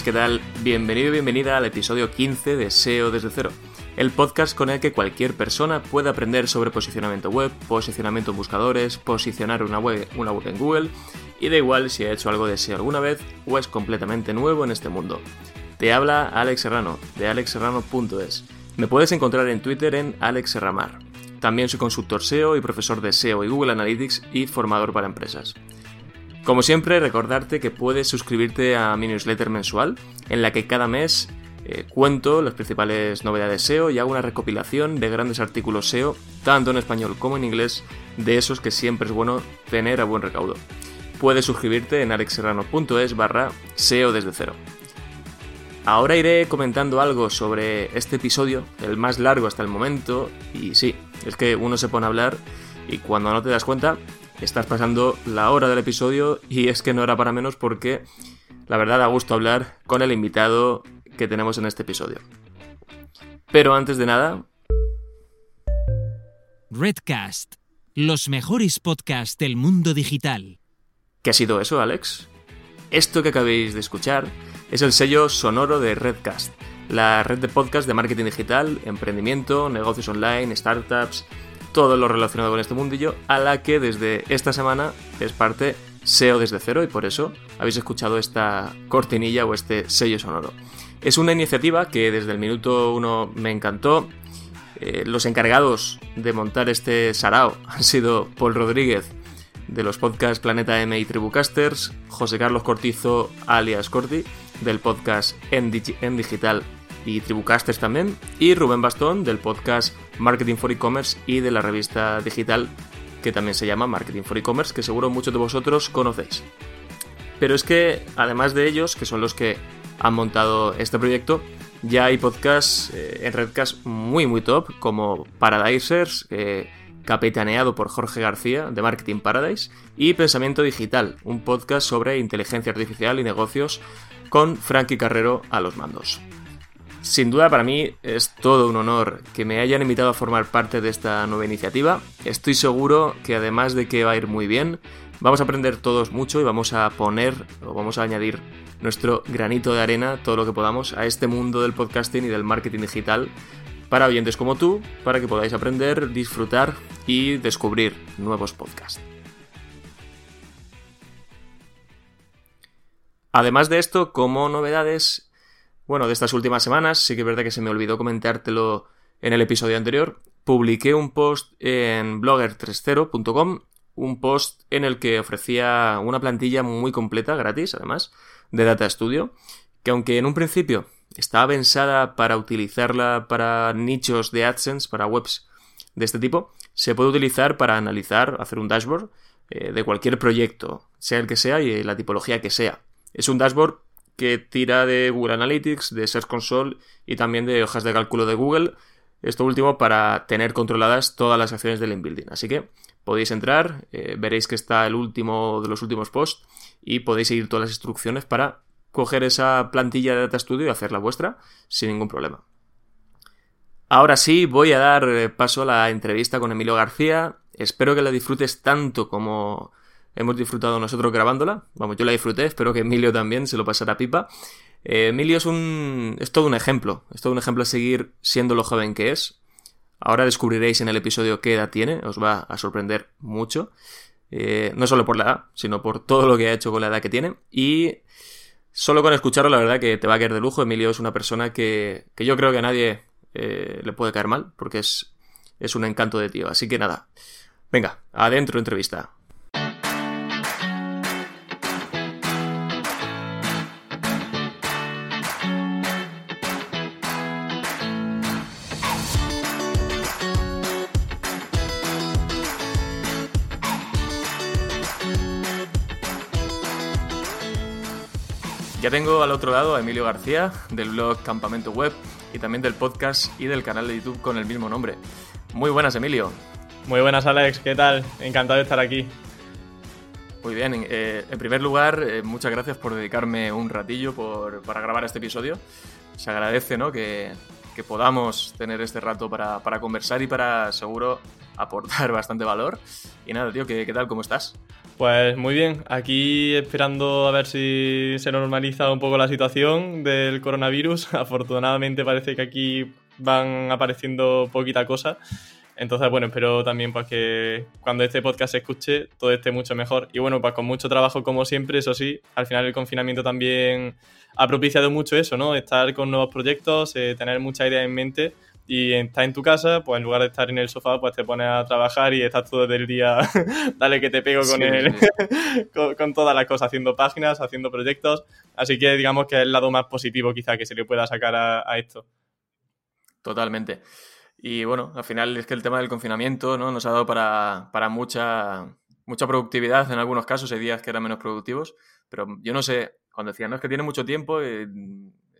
¿qué tal? Bienvenido y bienvenida al episodio 15 de SEO desde cero, el podcast con el que cualquier persona puede aprender sobre posicionamiento web, posicionamiento en buscadores, posicionar una web, una web en Google y da igual si ha hecho algo de SEO alguna vez o es completamente nuevo en este mundo. Te habla Alex Serrano, de alexserrano.es. Me puedes encontrar en Twitter en alexserramar. También soy consultor SEO y profesor de SEO y Google Analytics y formador para empresas. Como siempre, recordarte que puedes suscribirte a mi newsletter mensual, en la que cada mes eh, cuento las principales novedades SEO y hago una recopilación de grandes artículos SEO, tanto en español como en inglés, de esos que siempre es bueno tener a buen recaudo. Puedes suscribirte en alexserrano.es barra SEO desde cero. Ahora iré comentando algo sobre este episodio, el más largo hasta el momento, y sí, es que uno se pone a hablar y cuando no te das cuenta estás pasando la hora del episodio y es que no era para menos porque la verdad da gusto hablar con el invitado que tenemos en este episodio. Pero antes de nada... Redcast, los mejores podcasts del mundo digital. ¿Qué ha sido eso, Alex? Esto que acabéis de escuchar es el sello sonoro de Redcast, la red de podcast de marketing digital, emprendimiento, negocios online, startups, todo lo relacionado con este mundillo, a la que desde esta semana es parte SEO desde cero y por eso habéis escuchado esta cortinilla o este sello sonoro. Es una iniciativa que desde el minuto uno me encantó. Eh, los encargados de montar este sarao han sido Paul Rodríguez de los podcasts Planeta M y Tribucasters, José Carlos Cortizo alias Corti del podcast en, Digital y Tribucasters también, y Rubén Bastón del podcast Marketing for E-Commerce y de la revista digital que también se llama Marketing for E-Commerce, que seguro muchos de vosotros conocéis. Pero es que, además de ellos, que son los que han montado este proyecto, ya hay podcasts eh, en Redcast muy muy top, como Paradisers, capitaneado por Jorge García de Marketing Paradise, y Pensamiento Digital, un podcast sobre inteligencia artificial y negocios con Frankie Carrero a los mandos. Sin duda para mí es todo un honor que me hayan invitado a formar parte de esta nueva iniciativa. Estoy seguro que además de que va a ir muy bien, vamos a aprender todos mucho y vamos a poner o vamos a añadir nuestro granito de arena, todo lo que podamos, a este mundo del podcasting y del marketing digital para oyentes como tú, para que podáis aprender, disfrutar y descubrir nuevos podcasts. Además de esto, como novedades, bueno, de estas últimas semanas, sí que es verdad que se me olvidó comentártelo en el episodio anterior, publiqué un post en blogger30.com, un post en el que ofrecía una plantilla muy completa, gratis además, de Data Studio, que aunque en un principio estaba pensada para utilizarla para nichos de AdSense, para webs de este tipo, se puede utilizar para analizar, hacer un dashboard eh, de cualquier proyecto, sea el que sea y la tipología que sea. Es un dashboard que tira de Google Analytics, de Search Console y también de hojas de cálculo de Google. Esto último para tener controladas todas las acciones del inbuilding. Así que podéis entrar, eh, veréis que está el último de los últimos posts y podéis seguir todas las instrucciones para coger esa plantilla de Data Studio y hacerla vuestra sin ningún problema. Ahora sí, voy a dar eh, paso a la entrevista con Emilio García. Espero que la disfrutes tanto como hemos disfrutado nosotros grabándola. Vamos, yo la disfruté, espero que Emilio también se lo pasara pipa. Eh, Emilio es un. es todo un ejemplo. Es todo un ejemplo a seguir siendo lo joven que es. Ahora descubriréis en el episodio qué edad tiene, os va a sorprender mucho. Eh, no solo por la edad, sino por todo lo que ha hecho con la edad que tiene. Y solo con escucharlo, la verdad que te va a caer de lujo. Emilio es una persona que, que yo creo que a nadie eh, le puede caer mal, porque es, es un encanto de tío. Así que nada. Venga, adentro entrevista. Tengo al otro lado a Emilio García, del blog Campamento Web y también del podcast y del canal de YouTube con el mismo nombre. Muy buenas, Emilio. Muy buenas, Alex. ¿Qué tal? Encantado de estar aquí. Muy bien. Eh, en primer lugar, eh, muchas gracias por dedicarme un ratillo para grabar este episodio. Se agradece ¿no? que, que podamos tener este rato para, para, conversar y para seguro aportar bastante valor. Y nada, tío, ¿qué, ¿qué, tal? ¿Cómo estás? Pues muy bien, aquí esperando a ver si se normaliza un poco la situación del coronavirus. Afortunadamente parece que aquí van apareciendo poquita cosa. Entonces, bueno, espero también pues, que cuando este podcast se escuche todo esté mucho mejor. Y bueno, pues con mucho trabajo como siempre, eso sí, al final el confinamiento también ha propiciado mucho eso, ¿no? Estar con nuevos proyectos, eh, tener muchas ideas en mente y estar en tu casa, pues en lugar de estar en el sofá, pues te pones a trabajar y estás todo el día, dale que te pego con, sí, el, sí. con, con, todas las cosas, haciendo páginas, haciendo proyectos. Así que digamos que es el lado más positivo quizá que se le pueda sacar a, a esto. Totalmente. Y bueno, al final es que el tema del confinamiento ¿no? nos ha dado para, para mucha, mucha productividad en algunos casos, hay días que eran menos productivos, pero yo no sé, cuando decían, no, es que tiene mucho tiempo, eh,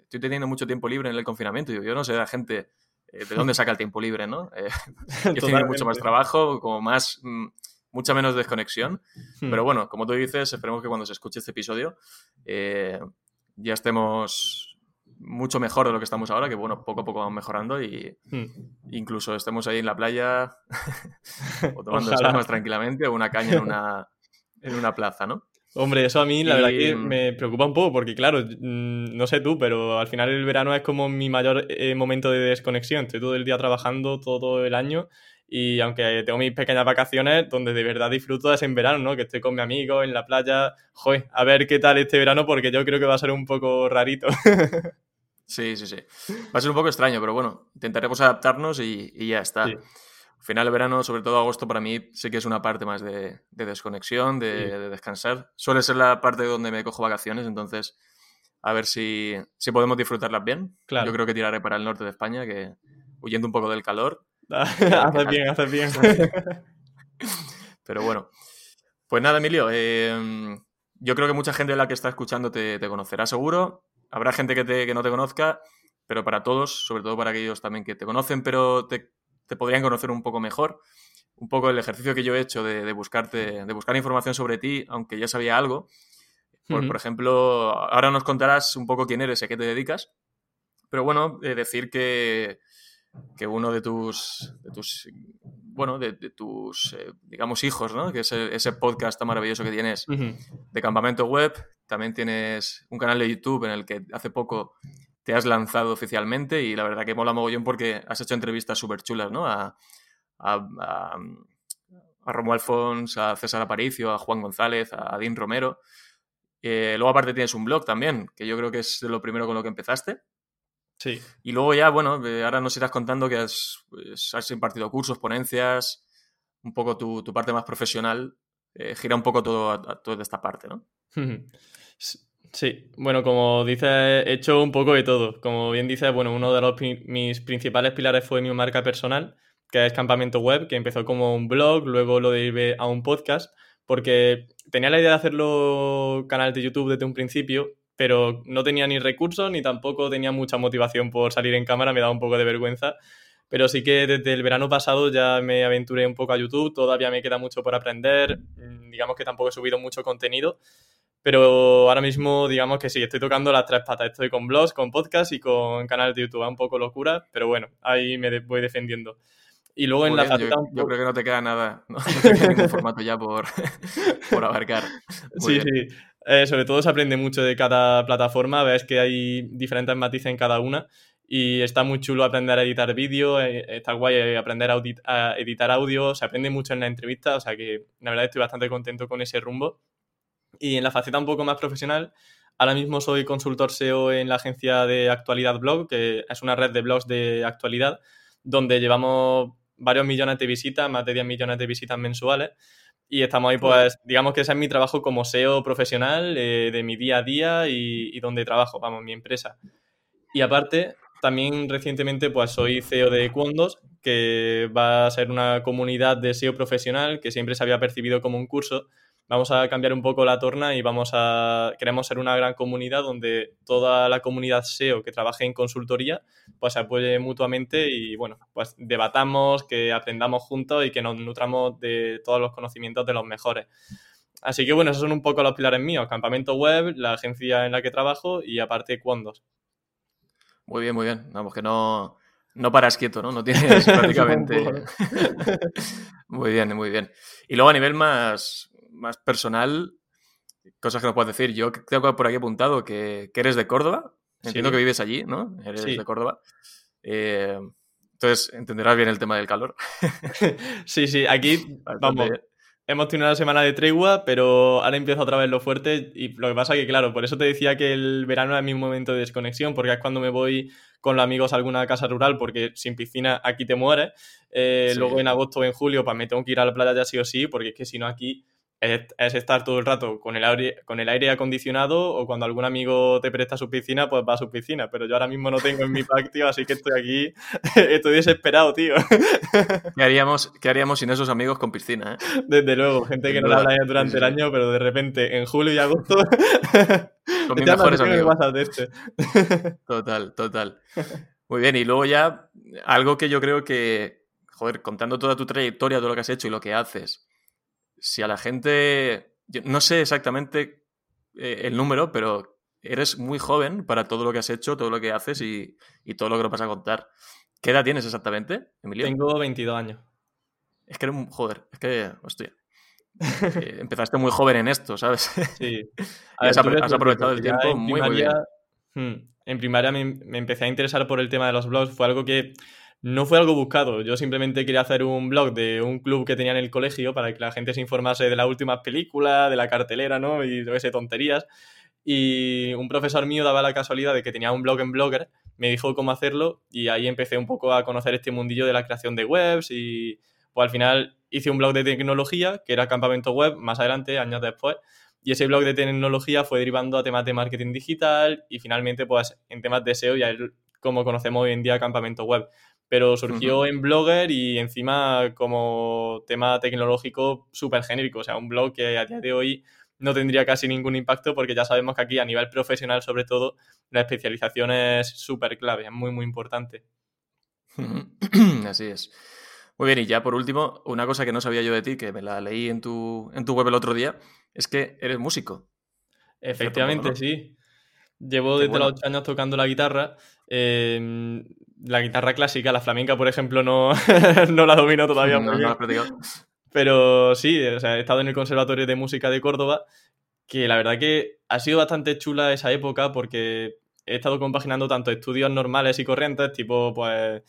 estoy teniendo mucho tiempo libre en el confinamiento, yo, yo no sé la gente de dónde saca el tiempo libre, ¿no? Eh, yo tengo mucho más trabajo, como más, mm, mucha menos desconexión, hmm. pero bueno, como tú dices, esperemos que cuando se escuche este episodio eh, ya estemos mucho mejor de lo que estamos ahora, que bueno, poco a poco vamos mejorando y hmm. incluso estemos ahí en la playa o tomando más tranquilamente o una caña en una, en una plaza, ¿no? Hombre, eso a mí la y... verdad que me preocupa un poco porque claro, mm, no sé tú, pero al final el verano es como mi mayor eh, momento de desconexión. Estoy todo el día trabajando todo el año y aunque tengo mis pequeñas vacaciones donde de verdad disfruto es en verano, ¿no? Que estoy con mi amigo en la playa. Joder, a ver qué tal este verano porque yo creo que va a ser un poco rarito. Sí, sí, sí. Va a ser un poco extraño, pero bueno, intentaremos adaptarnos y, y ya está. Sí. Al final de verano, sobre todo agosto, para mí sí que es una parte más de, de desconexión, de, sí. de, descansar. Suele ser la parte donde me cojo vacaciones, entonces a ver si, si podemos disfrutarlas bien. Claro. Yo creo que tiraré para el norte de España, que huyendo un poco del calor. haces bien, haces bien. pero bueno. Pues nada, Emilio, eh, yo creo que mucha gente de la que está escuchando te, te conocerá seguro habrá gente que, te, que, no te conozca, pero para todos, sobre todo para aquellos también que te conocen, pero te, te podrían conocer un poco mejor. Un poco el ejercicio que yo he hecho de, de, buscarte, de buscar información sobre ti, aunque ya sabía algo. Por, uh -huh. por, ejemplo, ahora nos contarás un poco quién eres y a qué te dedicas. Pero bueno, eh, decir que, que uno de tus, de tus bueno, de, de tus, eh, digamos, hijos, ¿no? Que es el, ese podcast tan maravilloso que tienes uh -huh. de Campamento Web. También tienes un canal de YouTube en el que hace poco te has lanzado oficialmente y la verdad que mola mogollón porque has hecho entrevistas súper chulas, ¿no? A, a, a, a Romuald Fons, a César Aparicio, a Juan González, a Dean Romero. Eh, luego aparte tienes un blog también, que yo creo que es lo primero con lo que empezaste. Sí. Y luego ya, bueno, eh, ahora nos irás contando que has, pues, has impartido cursos, ponencias, un poco tu, tu parte más profesional, eh, gira un poco todo, a, a toda esta parte, ¿no? Sí, bueno, como dices, he hecho un poco de todo. Como bien dices, bueno, uno de los, mis principales pilares fue mi marca personal, que es Campamento Web, que empezó como un blog, luego lo derivé a un podcast, porque tenía la idea de hacerlo canal de YouTube desde un principio, pero no tenía ni recursos ni tampoco tenía mucha motivación por salir en cámara, me daba un poco de vergüenza. Pero sí que desde el verano pasado ya me aventuré un poco a YouTube, todavía me queda mucho por aprender, mm, digamos que tampoco he subido mucho contenido, pero ahora mismo digamos que sí, estoy tocando las tres patas, estoy con blogs, con podcast y con canal de YouTube, un poco locura, pero bueno, ahí me voy defendiendo. Y luego en la yo, yo, creo que no te queda nada, no, no te queda ningún formato ya por, por abarcar. Muy sí, bien. sí. Eh, sobre todo se aprende mucho de cada plataforma, ves que hay diferentes matices en cada una y está muy chulo aprender a editar vídeo, eh, está guay eh, aprender a, a, editar audio, se aprende mucho en la entrevista, o sea que la verdad estoy bastante contento con ese rumbo. Y en la faceta un poco más profesional, ahora mismo soy consultor SEO en la agencia de Actualidad Blog, que es una red de blogs de actualidad, donde llevamos varios millones de visitas, más de 10 millones de visitas mensuales y estamos ahí, pues, digamos que ese es mi trabajo como SEO profesional eh, de mi día a día y, y, donde trabajo, vamos, mi empresa. Y aparte, también recientemente, pues, soy CEO de Quondos, que va a ser una comunidad de SEO profesional que siempre se había percibido como un curso, vamos a cambiar un poco la torna y vamos a queremos ser una gran comunidad donde toda la comunidad SEO que trabaje en consultoría pues se apoye mutuamente y bueno, pues debatamos, que aprendamos juntos y que nos nutramos de todos los conocimientos de los mejores. Así que bueno, esos son un poco los pilares míos, campamento web, la agencia en la que trabajo y aparte Quondos. Muy bien, muy bien. Vamos, que no, no paras quieto, ¿no? No tienes prácticamente... muy bien, muy bien. Y luego a nivel más, más personal, cosas que no puedes decir. Yo tengo por aquí apuntado que, eres de Córdoba. Entiendo que vives allí, ¿no? Eres de Córdoba. Eh, entonces entenderás bien el tema del calor. sí, sí, aquí vamos. Hemos tenido una semana de tregua, pero ahora empieza otra vez lo fuerte. Y lo que pasa es que, claro, por eso te decía que el verano es mi momento de desconexión, porque es cuando me voy con los amigos a alguna casa rural, porque sin piscina aquí te mueres. Eh, luego en agosto o en julio, pues me tengo que ir a la playa ya sí o sí, porque es que si no aquí es, estar todo el rato con el, aire, con el aire acondicionado o cuando algún amigo te presta su piscina, pues va a su piscina. Pero yo ahora mismo no tengo en mi pack, tío, así que estoy aquí, estoy desesperado, tío. ¿Qué haríamos, ¿Qué haríamos sin esos amigos con piscina? Eh? Desde luego, gente que no la habla durante el año, pero de repente en julio y agosto... Son mis mejores amigos. De este. Total, total. Muy bien, y luego ya algo que yo creo que, joder, contando toda tu trayectoria, todo lo que has hecho y lo que haces, si a la gente, no sé exactamente eh, el número, pero eres muy joven para todo lo que has hecho, todo lo que haces y, todo lo que nos vas a contar. ¿Qué edad tienes exactamente, Emilio? Tengo 22 años. Es que eres un... Joder, es que... Hostia. Eh, empezaste muy joven en esto, ¿sabes? Sí. has, aprovechado el tiempo muy, bien. Hmm, en primaria me, me, empecé a interesar por el tema de los blogs. Fue algo que no fue algo buscado, yo simplemente quería hacer un blog de un club que tenía en el colegio para que la gente se informase de las últimas películas, de la cartelera, ¿no? Y yo qué sé, tonterías. Y un profesor mío daba la casualidad de que tenía un blog en Blogger, me dijo cómo hacerlo y ahí empecé un poco a conocer este mundillo de la creación de webs y pues al final hice un blog de tecnología que era Campamento Web más adelante, años después. Y ese blog de tecnología fue derivando a temas de marketing digital y finalmente pues en temas de SEO ya es como conocemos hoy en día Campamento Web pero surgió en Blogger y encima como tema tecnológico súper genérico, o sea, un blog que a día de hoy no tendría casi ningún impacto porque ya sabemos que aquí a nivel profesional sobre todo la especialización es súper clave, es muy muy importante. Así es. Muy bien, y ya por último, una cosa que no sabía yo de ti, que me la leí en tu, en tu web el otro día, es que eres músico. Efectivamente, sí. Llevo desde los 8 años tocando la guitarra. Em, la guitarra clásica, la flamenca, por ejemplo, no, no la domino todavía muy bien. Pero sí, o sea, he estado en el Conservatorio de Música de Córdoba, que la verdad que ha sido bastante chula esa época porque he estado compaginando tanto estudios normales y corrientes, tipo pues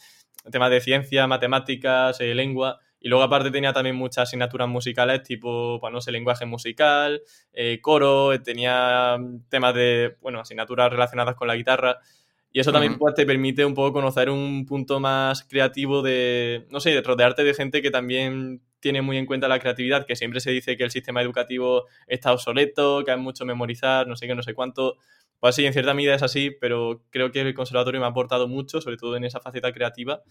temas de ciencia, matemáticas, eh, lengua, y luego aparte tenía también muchas asignaturas musicales, tipo, pues no sé, lenguaje musical, eh, coro, tenía temas de, bueno, asignaturas relacionadas con la guitarra. Y eso también pues, te permite un poco conocer un punto más creativo de, no sé, de rodearte de gente que también tiene muy en cuenta la creatividad, que siempre se dice que el sistema educativo está obsoleto, que hay mucho memorizar, no sé qué, no sé cuánto. Pues sí, en cierta medida es así, pero creo que el conservatorio me ha aportado mucho, sobre todo en esa faceta creativa,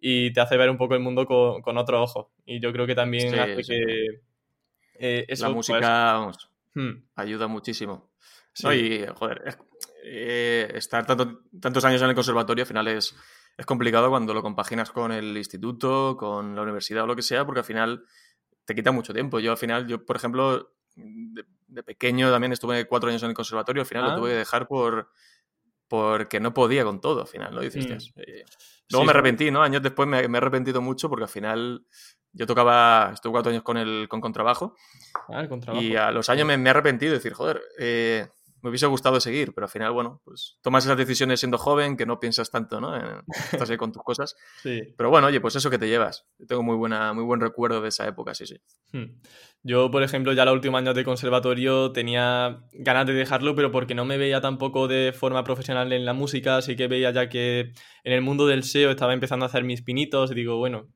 y te hace ver un poco el mundo con, con otro ojo. Y yo creo que también hace que... Eh, la música, pues, vamos, hmm. ayuda muchísimo. Sí. y, joder, eh, estar tantos años en el conservatorio al final es, es complicado cuando lo compaginas con el instituto, con la universidad o lo que sea, porque al final te quita mucho tiempo. Yo al final, yo por ejemplo, de, pequeño también estuve cuatro años en el conservatorio, al final lo ah. tuve que dejar por porque no podía con todo, al final, ¿no? Dices, mm. eh, Luego me arrepentí, ¿no? Años después me, he arrepentido mucho porque al final yo tocaba, estuve cuatro años con el con contrabajo. Ah, el contrabajo. Y a los años me, me he arrepentido de decir, joder, eh, me hubiese gustado seguir, pero al final, bueno, pues tomas esas decisiones siendo joven, que no piensas tanto, ¿no? estás ahí con tus cosas. Sí. Pero bueno, oye, pues eso que te llevas. tengo muy, buena, muy buen recuerdo de esa época, sí, sí. Hmm. Yo, por ejemplo, ya los últimos años de conservatorio tenía ganas de dejarlo, pero porque no me veía tampoco de forma profesional en la música, así que veía ya que en el mundo del SEO estaba empezando a hacer mis pinitos y digo, bueno,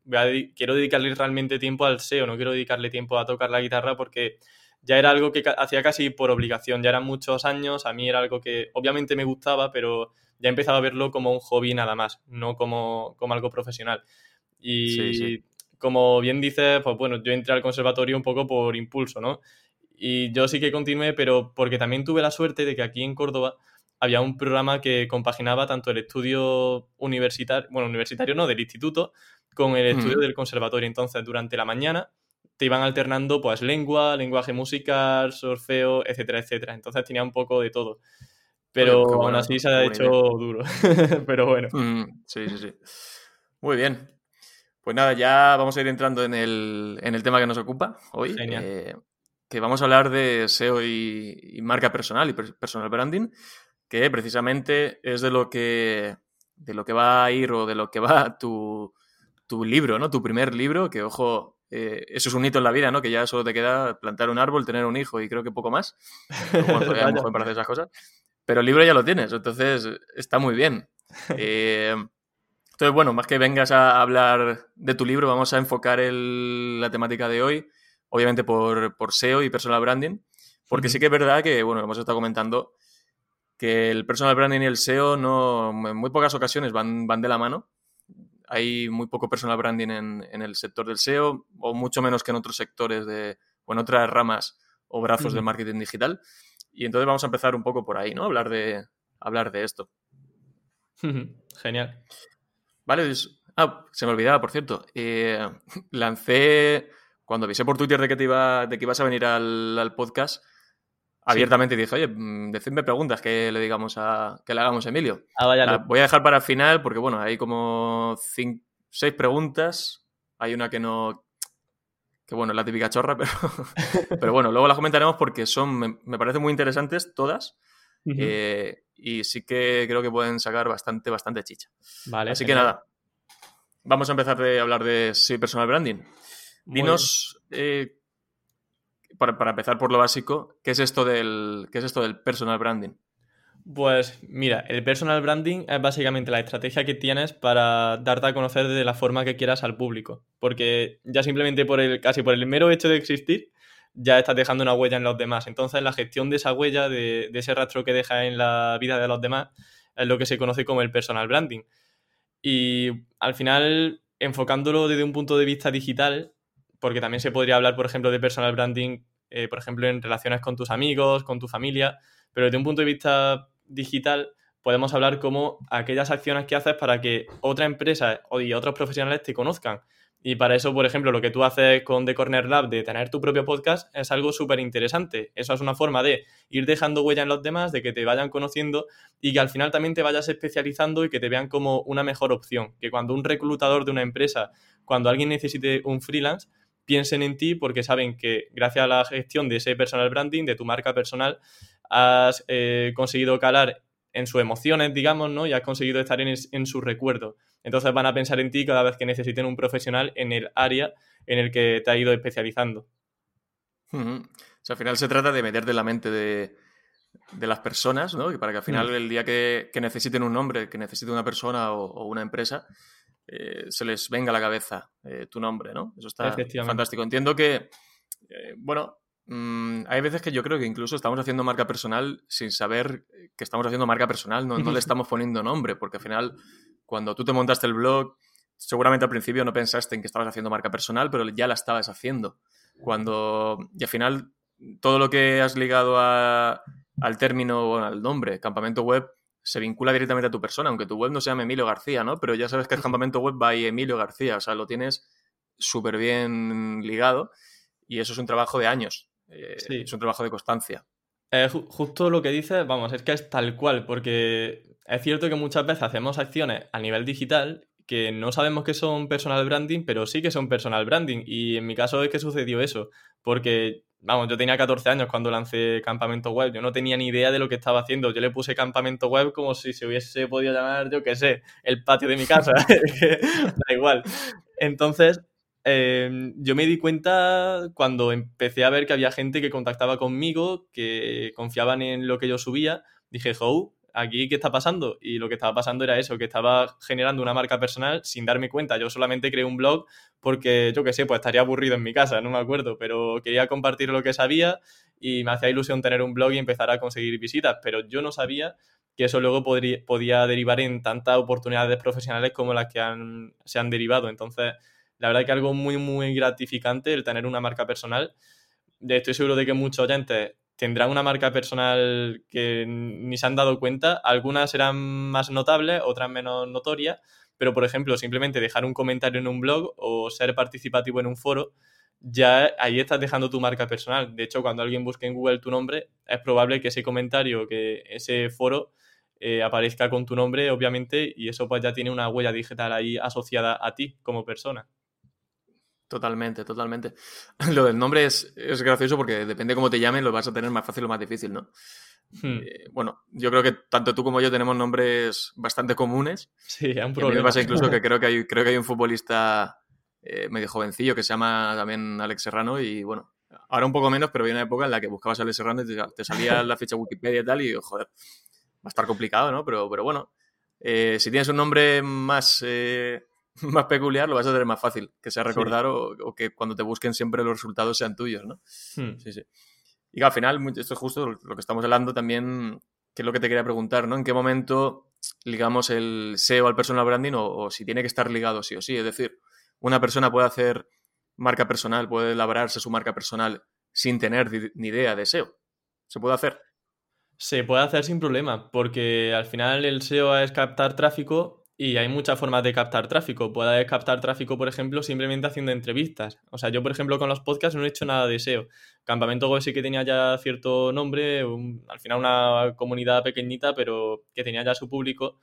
quiero dedicarle realmente tiempo al SEO, no quiero dedicarle tiempo a tocar la guitarra porque ya era algo que hacía casi por obligación, ya eran muchos años, a mí era algo que obviamente me gustaba, pero ya empezaba a verlo como un hobby nada más, no como, como algo profesional. Y como bien dices, pues bueno, yo entré al conservatorio un poco por impulso, ¿no? Y yo sí que continué, pero porque también tuve la suerte de que aquí en Córdoba había un programa que compaginaba tanto el estudio universitario, bueno, universitario no, del instituto, con el estudio del conservatorio. Entonces, durante la mañana te iban alternando pues lengua, lenguaje musical, surfeo, etcétera, etcétera. Entonces tenía un poco de todo. Pero aún así se ha hecho duro. Pero bueno. Mm, sí, sí, sí. Muy bien. Pues nada, ya vamos a ir entrando en el, en el tema que nos ocupa hoy. Eh, que vamos a hablar de SEO y, marca personal y personal branding, que precisamente es de lo que, de lo que va a ir o de lo que va tu, tu libro, ¿no? Tu primer libro, que ojo, eh, eso es un hito en la vida, ¿no? Que ya solo te queda plantar un árbol, tener un hijo y creo que poco más. Bueno, para hacer esas cosas. Pero el libro ya lo tienes, entonces está muy bien. Eh, entonces, bueno, más que vengas a hablar de tu libro, vamos a enfocar la temática de hoy, obviamente por, SEO y personal branding, porque sí que es verdad que, bueno, hemos estado comentando que el personal branding y el SEO no, en muy pocas ocasiones van, van de la mano. Hay muy poco personal branding en, el sector del SEO, o mucho menos que en otros sectores de, o en otras ramas o brazos del marketing digital. Y entonces vamos a empezar un poco por ahí, ¿no? Hablar de, hablar de esto. Genial. Vale, ah, se me olvidaba, por cierto. Eh, lancé, cuando avisé por Twitter de que, te iba, de que ibas a venir al, podcast, abiertamente dije, oye, mm, decidme preguntas que le digamos a, que le hagamos a Emilio. Ah, vaya, voy a dejar para el final porque, bueno, hay como cinco, seis preguntas. Hay una que no, que bueno, es la típica chorra, pero, pero bueno, luego las comentaremos porque son, me, me parecen muy interesantes todas. Eh, y sí que creo que pueden sacar bastante, bastante chicha. Vale. Así que nada, vamos a empezar a hablar de sí, personal branding. Dinos, eh, para, empezar por lo básico, ¿qué es esto del, qué es esto del personal branding? Pues mira, el personal branding es básicamente la estrategia que tienes para darte a conocer de la forma que quieras al público. Porque ya simplemente por el, casi por el mero hecho de existir, ya estás dejando una huella en los demás. Entonces, la gestión de esa huella, de, ese rastro que deja en la vida de los demás, es lo que se conoce como el personal branding. Y al final, enfocándolo desde un punto de vista digital, porque también se podría hablar, por ejemplo, de personal branding, eh, por ejemplo, en relaciones con tus amigos, con tu familia, pero desde un punto de vista digital podemos hablar como aquellas acciones que haces para que otra empresa y otros profesionales te conozcan. Y para eso, por ejemplo, lo que tú haces con The Corner Lab de tener tu propio podcast es algo súper interesante. Eso es una forma de ir dejando huella en los demás, de que te vayan conociendo y que al final también te vayas especializando y que te vean como una mejor opción. Que cuando un reclutador de una empresa, cuando alguien necesite un freelance, piensen en ti porque saben que gracias a la gestión de ese personal branding, de tu marca personal, has eh, conseguido calar en sus emociones, digamos, ¿no? Y has conseguido estar en, en su recuerdo. Entonces van a pensar en ti cada vez que necesiten un profesional en el área en el que te ha ido especializando. O sea, al final se trata de meterte en la mente de, las personas, ¿no? Y para que al final, mm. el día que, necesiten un nombre, que necesite una persona o, una empresa, eh, se les venga a la cabeza eh, tu nombre, ¿no? Eso está fantástico. Entiendo que, eh, bueno, mm, hay veces que yo creo que incluso estamos haciendo marca personal sin saber que estamos haciendo marca personal, no, no le estamos poniendo nombre, porque al final cuando tú te montaste el blog, seguramente al principio no pensaste en que estabas haciendo marca personal, pero ya la estabas haciendo. Cuando, y al final, todo lo que has ligado al término, o al nombre, campamento web, se vincula directamente a tu persona, aunque tu web no se llame Emilio García, ¿no? Pero ya sabes que el campamento web va ahí Emilio García, o sea, lo tienes súper bien ligado y eso es un trabajo de años, eh, es un trabajo de constancia. justo lo que dices, vamos, es que es tal cual, porque es cierto que muchas veces hacemos acciones a nivel digital que no sabemos que son personal branding, pero sí que son personal branding. Y en mi caso es que sucedió eso, porque, vamos, yo tenía 14 años cuando lancé Campamento Web, yo no tenía ni idea de lo que estaba haciendo. Yo le puse Campamento Web como si se hubiese podido llamar, yo qué sé, el patio de mi casa. da igual. Entonces, em, yo me di cuenta cuando empecé a ver que había gente que contactaba conmigo, que confiaban en lo que yo subía. Dije, oh, aquí qué está pasando. Y lo que estaba pasando era eso, que estaba generando una marca personal sin darme cuenta. Yo solamente creé un blog porque, yo qué sé, pues estaría aburrido en mi casa, no me acuerdo, pero quería compartir lo que sabía y me hacía ilusión tener un blog y empezar a conseguir visitas, pero yo no sabía que eso luego podría, podía derivar en tantas oportunidades profesionales como las que se han derivado. Entonces, la verdad que algo muy, muy gratificante el tener una marca personal. Estoy seguro de que muchos oyentes tendrán una marca personal que ni se han dado cuenta. Algunas serán más notables, otras menos notorias, pero por ejemplo, simplemente dejar un comentario en un blog o ser participativo en un foro, ya ahí estás dejando tu marca personal. De hecho, cuando alguien busque en Google tu nombre, es probable que ese comentario, que ese foro eh, aparezca con tu nombre, obviamente, y eso pues ya tiene una huella digital ahí asociada a ti como persona. Totalmente, totalmente. Lo del nombre es, es gracioso porque depende cómo te llamen, lo vas a tener más fácil o más difícil, ¿no? Hmm. Eh, bueno, yo creo que tanto tú como yo tenemos nombres bastante comunes. Sí, es un problema. me pasa incluso que creo que hay, creo que hay un futbolista eh, medio jovencillo que se llama también Alex Serrano y bueno, ahora un poco menos, pero había una época en la que buscabas a Alex Serrano y te, salía la ficha Wikipedia y tal y joder, va a estar complicado, ¿no? Pero, pero bueno, eh, si tienes un nombre más más peculiar, lo vas a tener más fácil, que sea recordar o, que cuando te busquen siempre los resultados sean tuyos, ¿no? Hmm. Sí, sí. Y al final, esto es justo lo que estamos hablando también, que es lo que te quería preguntar, ¿no? ¿En qué momento ligamos el SEO al personal branding o, si tiene que estar ligado sí o sí? Es decir, una persona puede hacer marca personal, puede elaborarse su marca personal sin tener ni idea de SEO. ¿Se puede hacer? Se puede hacer sin problema, porque al final el SEO es captar tráfico y hay muchas formas de captar tráfico. Puedes captar tráfico, por ejemplo, simplemente haciendo entrevistas. O sea, yo, por ejemplo, con los podcasts no he hecho nada de SEO. Campamento Web sí que tenía ya cierto nombre, al final una comunidad pequeñita, pero que tenía ya su público.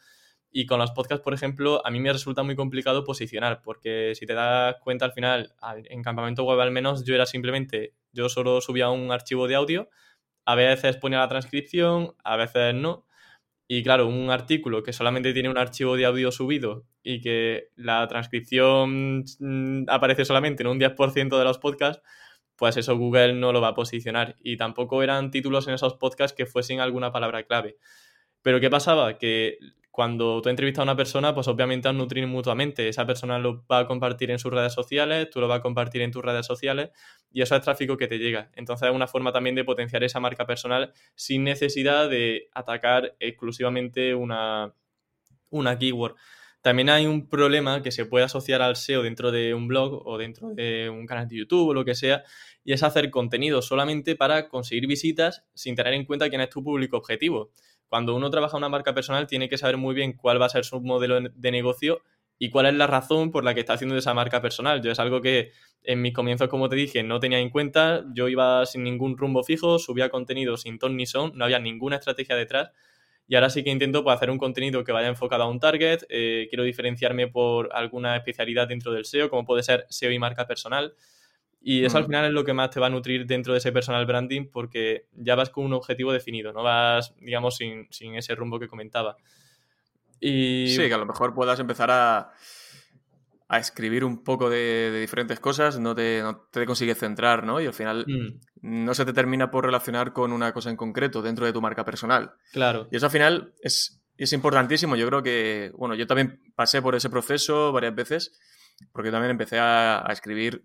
Y con los podcasts, por ejemplo, a mí me resulta muy complicado posicionar, porque si te das cuenta al final, en Campamento Web al menos, yo era simplemente, yo solo subía un archivo de audio, a veces ponía la transcripción, a veces no y claro, un artículo que solamente tiene un archivo de audio subido y que la transcripción mm, aparece solamente en un 10% de los podcasts, pues eso Google no lo va a posicionar. Y tampoco eran títulos en esos podcasts que fuesen alguna palabra clave. Pero ¿qué pasaba? Que cuando tú entrevistas a una persona, pues obviamente han nutrir mutuamente. Esa persona lo va a compartir en sus redes sociales, tú lo vas a compartir en tus redes sociales y eso es tráfico que te llega. Entonces es una forma también de potenciar esa marca personal sin necesidad de atacar exclusivamente una, una keyword. También hay un problema que se puede asociar al SEO dentro de un blog o dentro de un canal de YouTube o lo que sea, y es hacer contenido solamente para conseguir visitas sin tener en cuenta quién es tu público objetivo cuando uno trabaja una marca personal tiene que saber muy bien cuál va a ser su modelo de negocio y cuál es la razón por la que está haciendo esa marca personal. Yo es algo que en mis comienzos, como te dije, no tenía en cuenta. Yo iba sin ningún rumbo fijo, subía contenido sin ton ni son, no había ninguna estrategia detrás. Y ahora sí que intento pues, hacer un contenido que vaya enfocado a un target. Eh, quiero diferenciarme por alguna especialidad dentro del SEO, como puede ser SEO y marca personal. Y eso al mm. final es lo que más te va a nutrir dentro de ese personal branding porque ya vas con un objetivo definido, no vas, digamos, sin, ese rumbo que comentaba. Y... Sí, que a lo mejor puedas empezar a, a escribir un poco de, diferentes cosas, no te, no te consigues centrar, ¿no? Y al final mm. no se te termina por relacionar con una cosa en concreto dentro de tu marca personal. Claro. Y eso al final es, es importantísimo. Yo creo que, bueno, yo también pasé por ese proceso varias veces porque también empecé a, a escribir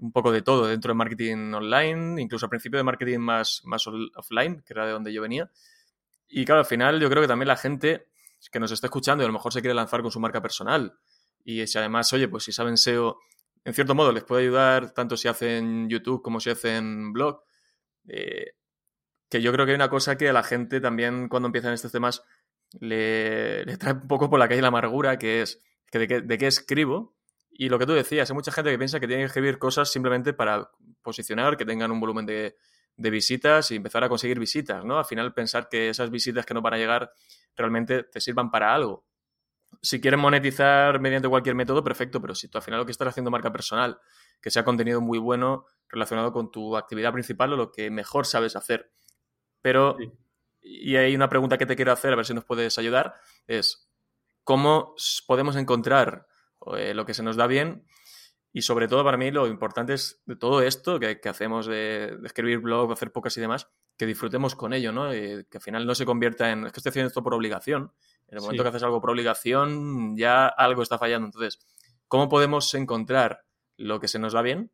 un poco de todo dentro de marketing online, incluso al principio de marketing más, más offline, que era de donde yo venía. Y claro, al final yo creo que también la gente que nos está escuchando y a lo mejor se quiere lanzar con su marca personal. Y si además, oye, pues si saben SEO, en cierto modo les puede ayudar tanto si hacen YouTube como si hacen blog. Eh, que yo creo que hay una cosa que a la gente también cuando empiezan estos temas le, trae un poco por la calle la amargura, que es que de, de qué escribo y lo que tú decías, hay mucha gente que piensa que tiene que escribir cosas simplemente para posicionar, que tengan un volumen de, visitas y empezar a conseguir visitas, ¿no? Al final pensar que esas visitas que no van a llegar realmente te sirvan para algo. Si quieres monetizar mediante cualquier método, perfecto, pero si tú al final lo que estás haciendo marca personal, que sea contenido muy bueno relacionado con tu actividad principal o lo que mejor sabes hacer. Pero, y hay una pregunta que te quiero hacer, a ver si nos puedes ayudar, es, ¿cómo podemos encontrar eh, lo que se nos da bien. Y sobre todo para mí lo importante es de todo esto que, hacemos de, escribir blog, hacer pocas y demás, que disfrutemos con ello, ¿no? que al final no se convierta en, es que estoy haciendo esto por obligación. En el momento que haces algo por obligación, ya algo está fallando. Entonces, ¿cómo podemos encontrar lo que se nos da bien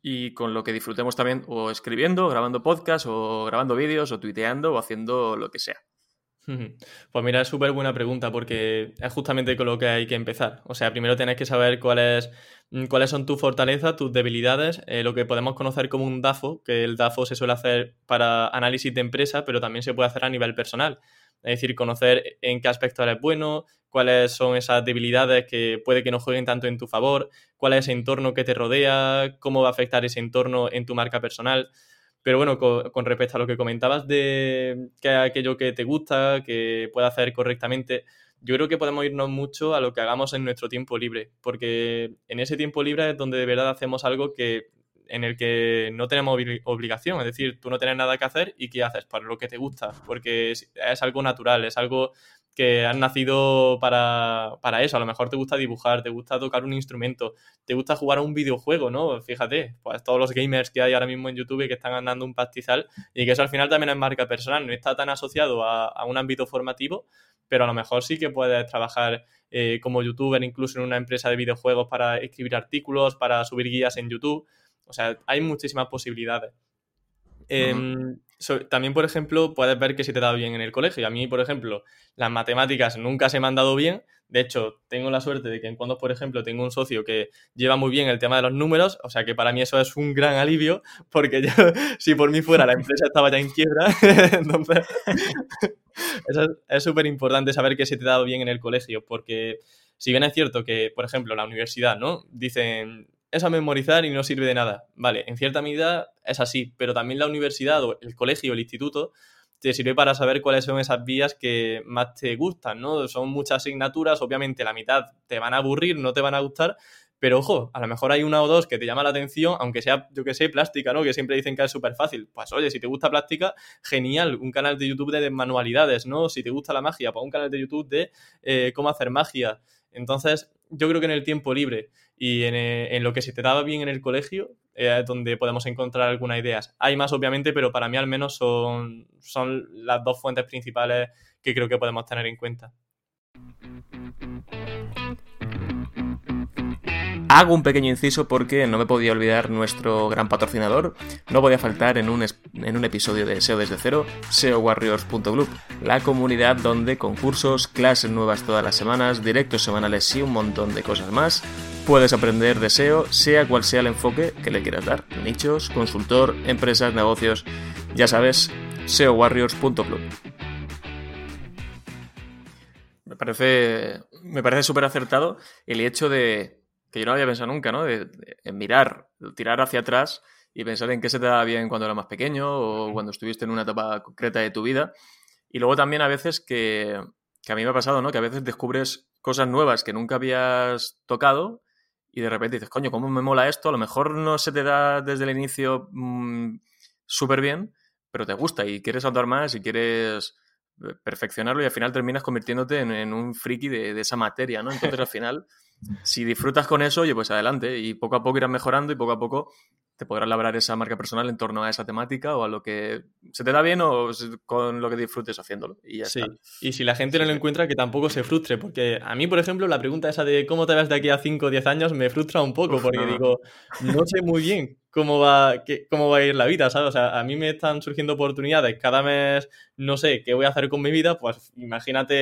y con lo que disfrutemos también o escribiendo, grabando podcast o grabando vídeos o tuiteando o haciendo lo que sea? Pues mira, es súper buena pregunta porque es justamente con lo que hay que empezar. O sea, primero tienes que saber cuáles, mm, cuáles son tus fortalezas, tus debilidades, eh, lo que podemos conocer como un DAFO, que el DAFO se suele hacer para análisis de empresa, pero también se puede hacer a nivel personal. Es decir, conocer en qué aspecto eres bueno, cuáles son esas debilidades que puede que no jueguen tanto en tu favor, cuál es ese entorno que te rodea, cómo va a afectar ese entorno en tu marca personal. Pero bueno, con, respecto a lo que comentabas de que aquello que te gusta, que pueda hacer correctamente, yo creo que podemos irnos mucho a lo que hagamos en nuestro tiempo libre, porque en ese tiempo libre es donde de verdad hacemos algo que en el que no tenemos obligación, es decir, tú no tienes nada que hacer y ¿qué haces? Para lo que te gusta, porque es algo natural, es algo que han nacido para, eso. A lo mejor te gusta dibujar, te gusta tocar un instrumento, te gusta jugar a un videojuego, ¿no? Fíjate, pues todos los gamers que hay ahora mismo en YouTube que están andando un pastizal y que eso al final también es marca personal, no está tan asociado a, un ámbito formativo, pero a lo mejor sí que puedes trabajar eh, como youtuber incluso en una empresa de videojuegos para escribir artículos, para subir guías en YouTube. O sea, hay muchísimas posibilidades también, por ejemplo, puedes ver que se te da bien en el colegio. A mí, por ejemplo, las matemáticas nunca se me han dado bien. De hecho, tengo la suerte de que en cuando, por ejemplo, tengo un socio que lleva muy bien el tema de los números, o sea que para mí eso es un gran alivio, porque yo, si por mí fuera, la empresa estaba ya en quiebra. Entonces, es súper importante saber que se te ha dado bien en el colegio, porque si bien es cierto que, por ejemplo, la universidad, ¿no? Dicen, es a memorizar y no sirve de nada. Vale, en cierta medida es así, pero también la universidad o el colegio, el instituto, te sirve para saber cuáles son esas vías que más te gustan, ¿no? Son muchas asignaturas, obviamente la mitad te van a aburrir, no te van a gustar, pero ojo, a lo mejor hay una o dos que te llama la atención, aunque sea, yo que sé, plástica, ¿no? Que siempre dicen que es súper fácil. Pues oye, si te gusta plástica, genial, un canal de YouTube de manualidades, ¿no? Si te gusta la magia, pues un canal de YouTube de eh, cómo hacer magia. Entonces, yo creo que en el tiempo libre y eh, en, lo que se te daba bien en el colegio es donde podemos encontrar algunas ideas. Hay más, obviamente, pero para mí al menos son, son las dos fuentes principales que creo que podemos tener en cuenta. Hago un pequeño inciso porque no me podía olvidar nuestro gran patrocinador. No podía faltar en un, en un episodio de SEO desde cero, SEOwarriors.club, la comunidad donde concursos, clases nuevas todas las semanas, directos semanales y un montón de cosas más. Puedes aprender de SEO, sea cual sea el enfoque que le quieras dar. Nichos, consultor, empresas, negocios. Ya sabes, SEOwarriors.club. Me parece, me parece súper acertado el hecho de que yo no había pensado nunca, ¿no? De, en mirar, tirar hacia atrás y pensar en qué se te daba bien cuando era más pequeño o cuando estuviste en una etapa concreta de tu vida. Y luego también a veces que, que a mí me ha pasado, ¿no? Que a veces descubres cosas nuevas que nunca habías tocado y de repente dices, coño, ¿cómo me mola esto? A lo mejor no se te da desde el inicio mm, súper bien, pero te gusta y quieres andar más y quieres eh, perfeccionarlo y al final terminas convirtiéndote en, un friki de, de, esa materia, ¿no? Entonces al final si disfrutas con eso, oye, pues adelante. Y poco a poco irás mejorando y poco a poco te podrás labrar esa marca personal en torno a esa temática o a lo que se te da bien o con lo que disfrutes haciéndolo. Y ya sí. Y si la gente no lo encuentra, que tampoco se frustre, porque a mí, por ejemplo, la pregunta esa de cómo te ves de aquí a 5 o 10 años me frustra un poco, porque digo, no sé muy bien cómo va, cómo va a ir la vida, ¿sabes? O sea, a mí me están surgiendo oportunidades cada mes, no sé qué voy a hacer con mi vida, pues imagínate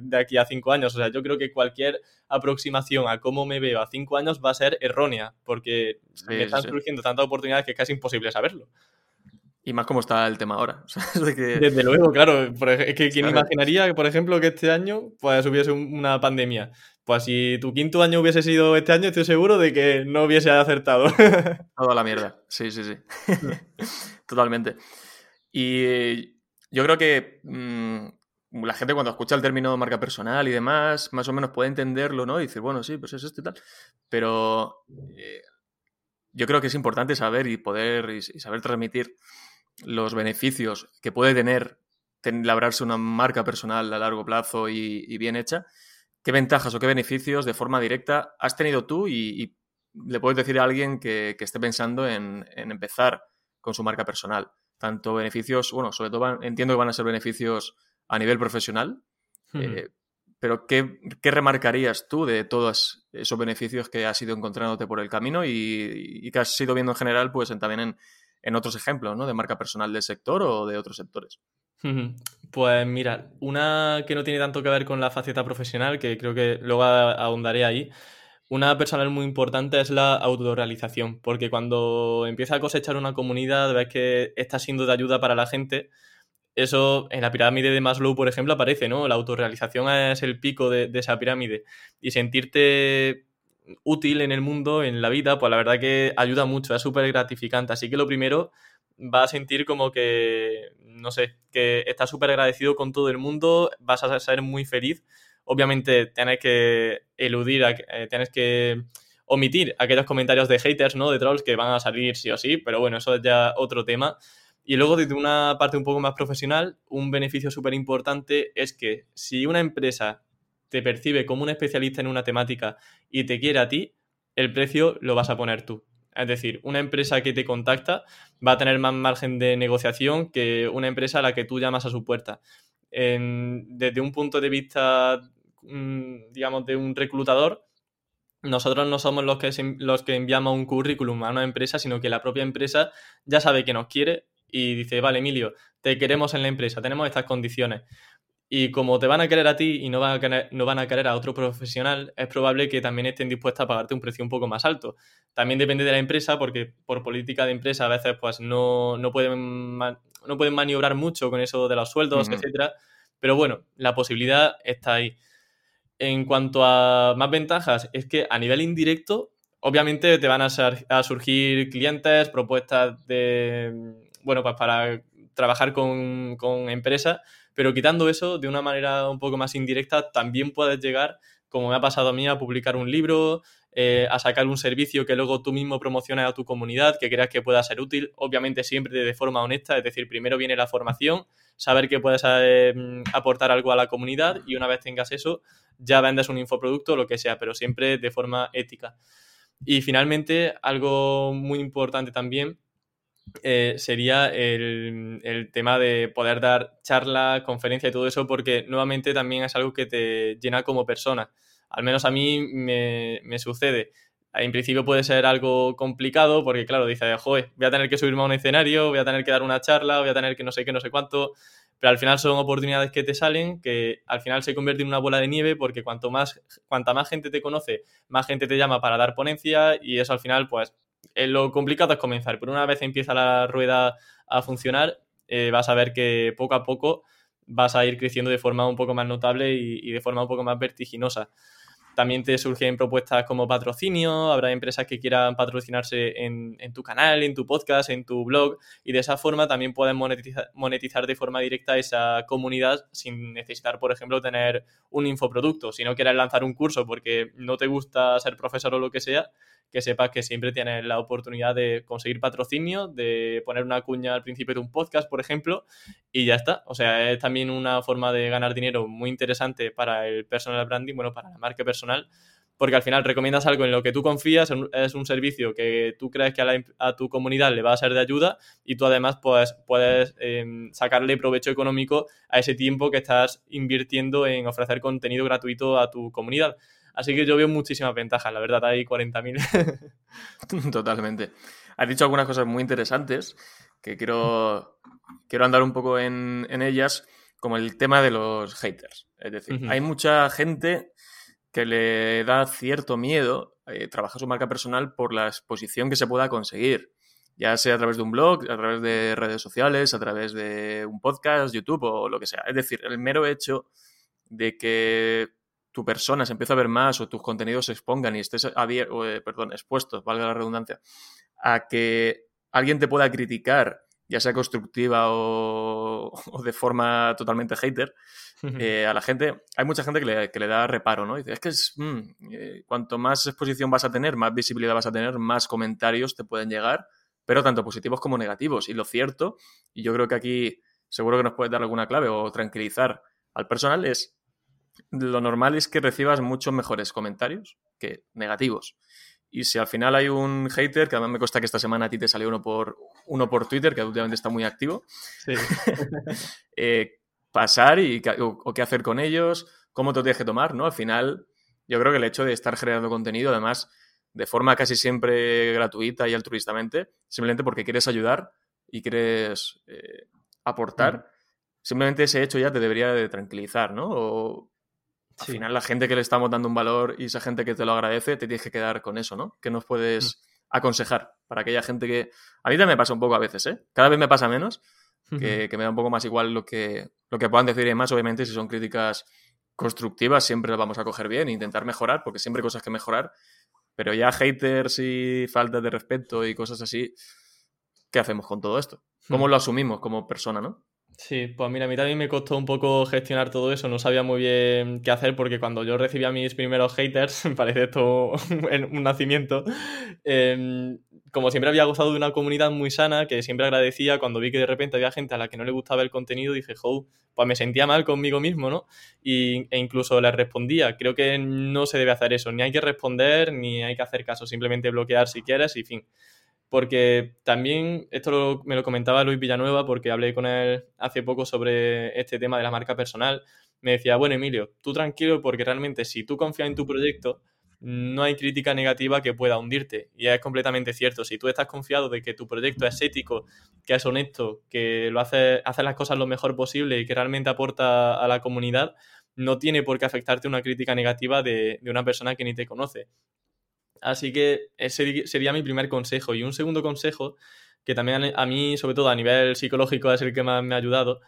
de aquí a cinco años. O sea, yo creo que cualquier aproximación a cómo me veo a cinco años va a ser errónea, porque me están surgiendo tantas oportunidades que es casi imposible saberlo. Y más cómo está el tema ahora. Desde luego, claro. Es que quién imaginaría que, por ejemplo, que este año pues, hubiese una pandemia. Pues si tu quinto año hubiese sido este año, estoy seguro de que no hubiese acertado. Toda la mierda. Sí, sí, sí. Totalmente. Y yo creo que mm, la gente cuando escucha el término marca personal y demás, más o menos puede entenderlo, ¿no? Y decir, bueno, sí, pues es esto y tal. Pero eh, yo creo que es importante saber y poder y saber transmitir los beneficios que puede tener labrarse una marca personal a largo plazo y bien hecha qué ventajas o qué beneficios de forma directa has tenido tú y, le puedes decir a alguien que, esté pensando en, empezar con su marca personal. Tanto beneficios, bueno, sobre todo entiendo que van a ser beneficios a nivel profesional, eh, pero ¿qué, remarcarías tú de todos esos beneficios que has ido encontrándote por el camino y, que has ido viendo en general, pues también en, en otros ejemplos, ¿no? De marca personal del sector o de otros sectores. Pues mira, una que no tiene tanto que ver con la faceta profesional, que creo que luego ahondaré ahí, una personal muy importante es la autorrealización, porque cuando empieza a cosechar una comunidad, ves que está siendo de ayuda para la gente, eso en la pirámide de Maslow, por ejemplo, aparece, ¿no? La autorrealización es el pico de, de esa pirámide y sentirte útil en el mundo, en la vida, pues la verdad que ayuda mucho, es súper gratificante. Así que lo primero va a sentir como que, no sé, que está súper agradecido con todo el mundo, vas a ser muy feliz. Obviamente tienes que eludir, eh, tienes que omitir aquellos comentarios de haters, ¿no? De trolls que van a salir sí o sí, pero bueno, eso es ya otro tema. Y luego, desde una parte un poco más profesional, un beneficio súper importante es que si una empresa te percibe como un especialista en una temática y te quiere a ti, el precio lo vas a poner tú. Es decir, una empresa que te contacta va a tener más margen de negociación que una empresa a la que tú llamas a su puerta. desde un punto de vista, mm, digamos, de un reclutador, nosotros no somos los que, los que enviamos un currículum a una empresa, sino que la propia empresa ya sabe que nos quiere y dice, vale, Emilio, te queremos en la empresa, tenemos estas condiciones. Y como te van a querer a ti y no van a querer, no van a querer a otro profesional, es probable que también estén dispuestos a pagarte un precio un poco más alto. También depende de la empresa, porque por política de empresa a veces pues no, no pueden, no pueden maniobrar mucho con eso de los sueldos, etc. etcétera. Pero bueno, la posibilidad está ahí. En cuanto a más ventajas, es que a nivel indirecto, obviamente te van a, a surgir clientes, propuestas de, bueno, pues para trabajar con, con empresas pero quitando eso, de una manera un poco más indirecta, también puedes llegar, como me ha pasado a mí, a publicar un libro, eh, a sacar un servicio que luego tú mismo promociones a tu comunidad, que creas que pueda ser útil, obviamente siempre de forma honesta, es decir, primero viene la formación, saber que puedes eh, aportar algo a la comunidad y una vez tengas eso, ya vendes un infoproducto lo que sea, pero siempre de forma ética. Y finalmente, algo muy importante también eh, sería el, tema de poder dar charla, conferencia y todo eso, porque nuevamente también es algo que te llena como persona. Al menos a mí me, sucede. En principio puede ser algo complicado porque, claro, dice, joder, voy a tener que subirme a un escenario, voy a tener que dar una charla, voy a tener que no sé qué, no sé cuánto, pero al final son oportunidades que te salen que al final se convierte en una bola de nieve porque cuanto más, cuanta más gente te conoce, más gente te llama para dar ponencia y eso al final, pues, eh, lo complicado es comenzar, pero una vez empieza la rueda a funcionar, eh, vas a ver que poco a poco vas a ir creciendo de forma un poco más notable y, de forma un poco más vertiginosa. También te surgen propuestas como patrocinio, habrá empresas que quieran patrocinarse en, tu canal, en tu podcast, en tu blog, y de esa forma también puedes monetizar, monetizar, de forma directa esa comunidad sin necesitar, por ejemplo, tener un infoproducto. Si no quieres lanzar un curso porque no te gusta ser profesor o lo que sea, que sepas que siempre tienes la oportunidad de conseguir patrocinio, de poner una cuña al principio de un podcast, por ejemplo, y ya está. O sea, es también una forma de ganar dinero muy interesante para el personal branding, bueno, para la marca personal, porque al final recomiendas algo en lo que tú confías, es un servicio que tú crees que a, tu comunidad le va a ser de ayuda y tú además pues, puedes em, sacarle provecho económico a ese tiempo que estás invirtiendo en ofrecer contenido gratuito a tu comunidad. Así que yo veo muchísimas ventajas, la verdad, hay 40.000. Totalmente. Has dicho algunas cosas muy interesantes que quiero, quiero andar un poco en, ellas, como el tema de los haters. Es decir, hay mucha gente que le da cierto miedo eh, trabajar su marca personal por la exposición que se pueda conseguir, ya sea a través de un blog, a través de redes sociales, a través de un podcast, YouTube o lo que sea. Es decir, el mero hecho de que tu persona se empieza a ver más o tus contenidos se expongan y estés eh, perdón, expuesto, valga la redundancia, a que alguien te pueda criticar, ya sea constructiva o, de forma totalmente hater, eh, a la gente, hay mucha gente que le, da reparo, ¿no? dice, es que es, mm, eh, cuanto más exposición vas a tener, más visibilidad vas a tener, más comentarios te pueden llegar, pero tanto positivos como negativos. Y lo cierto, y yo creo que aquí seguro que nos puedes dar alguna clave o tranquilizar al personal, es lo normal es que recibas muchos mejores comentarios que negativos. Y si al final hay un hater, que además me consta que esta semana a ti te salió uno por, uno por Twitter, que últimamente está muy activo, eh, pasar y o, qué hacer con ellos, cómo te tienes que tomar, ¿no? Al final, yo creo que el hecho de estar generando contenido, además, de forma casi siempre gratuita y altruistamente, simplemente porque quieres ayudar y quieres eh, aportar, simplemente ese hecho ya te debería de tranquilizar, ¿no? O al final, la gente que le estamos dando un valor y esa gente que te lo agradece, te tienes que quedar con eso, ¿no? ¿Qué nos puedes mm. aconsejar para aquella gente que. A mí también me pasa un poco a veces, ¿eh? Cada vez me pasa menos, que, me da un poco más igual lo que, lo que puedan decir y más, obviamente, si son críticas constructivas, siempre las vamos a coger bien e intentar mejorar, porque siempre hay cosas que mejorar. Pero ya haters y falta de respeto y cosas así, ¿qué hacemos con todo esto? ¿Cómo hmm. lo asumimos como persona, no? Sí, pues mira, a mí también me costó un poco gestionar todo eso, no sabía muy bien qué hacer porque cuando yo recibía mis primeros haters, parece esto un nacimiento, em, como siempre había gustado de una comunidad muy sana, que siempre agradecía, cuando vi que de repente había gente a la que no le gustaba el contenido, dije, jo, pues me sentía mal conmigo mismo, ¿no? Y, e incluso les respondía, creo que no se debe hacer eso, ni hay que responder, ni hay que hacer caso, simplemente bloquear si quieres y fin porque también, esto me lo comentaba Luis Villanueva, porque hablé con él hace poco sobre este tema de la marca personal. Me decía, bueno, Emilio, tú tranquilo, porque realmente si tú confías en tu proyecto, no hay crítica negativa que pueda hundirte. Y es completamente cierto. Si tú estás confiado de que tu proyecto es ético, que es honesto, que lo hace, hace las cosas lo mejor posible y que realmente aporta a la comunidad, no tiene por qué afectarte una crítica negativa de, de una persona que ni te conoce. Así que ese sería mi primer consejo. Y un segundo consejo, que también a mí, sobre todo a nivel psicológico, es el que más me ha ayudado,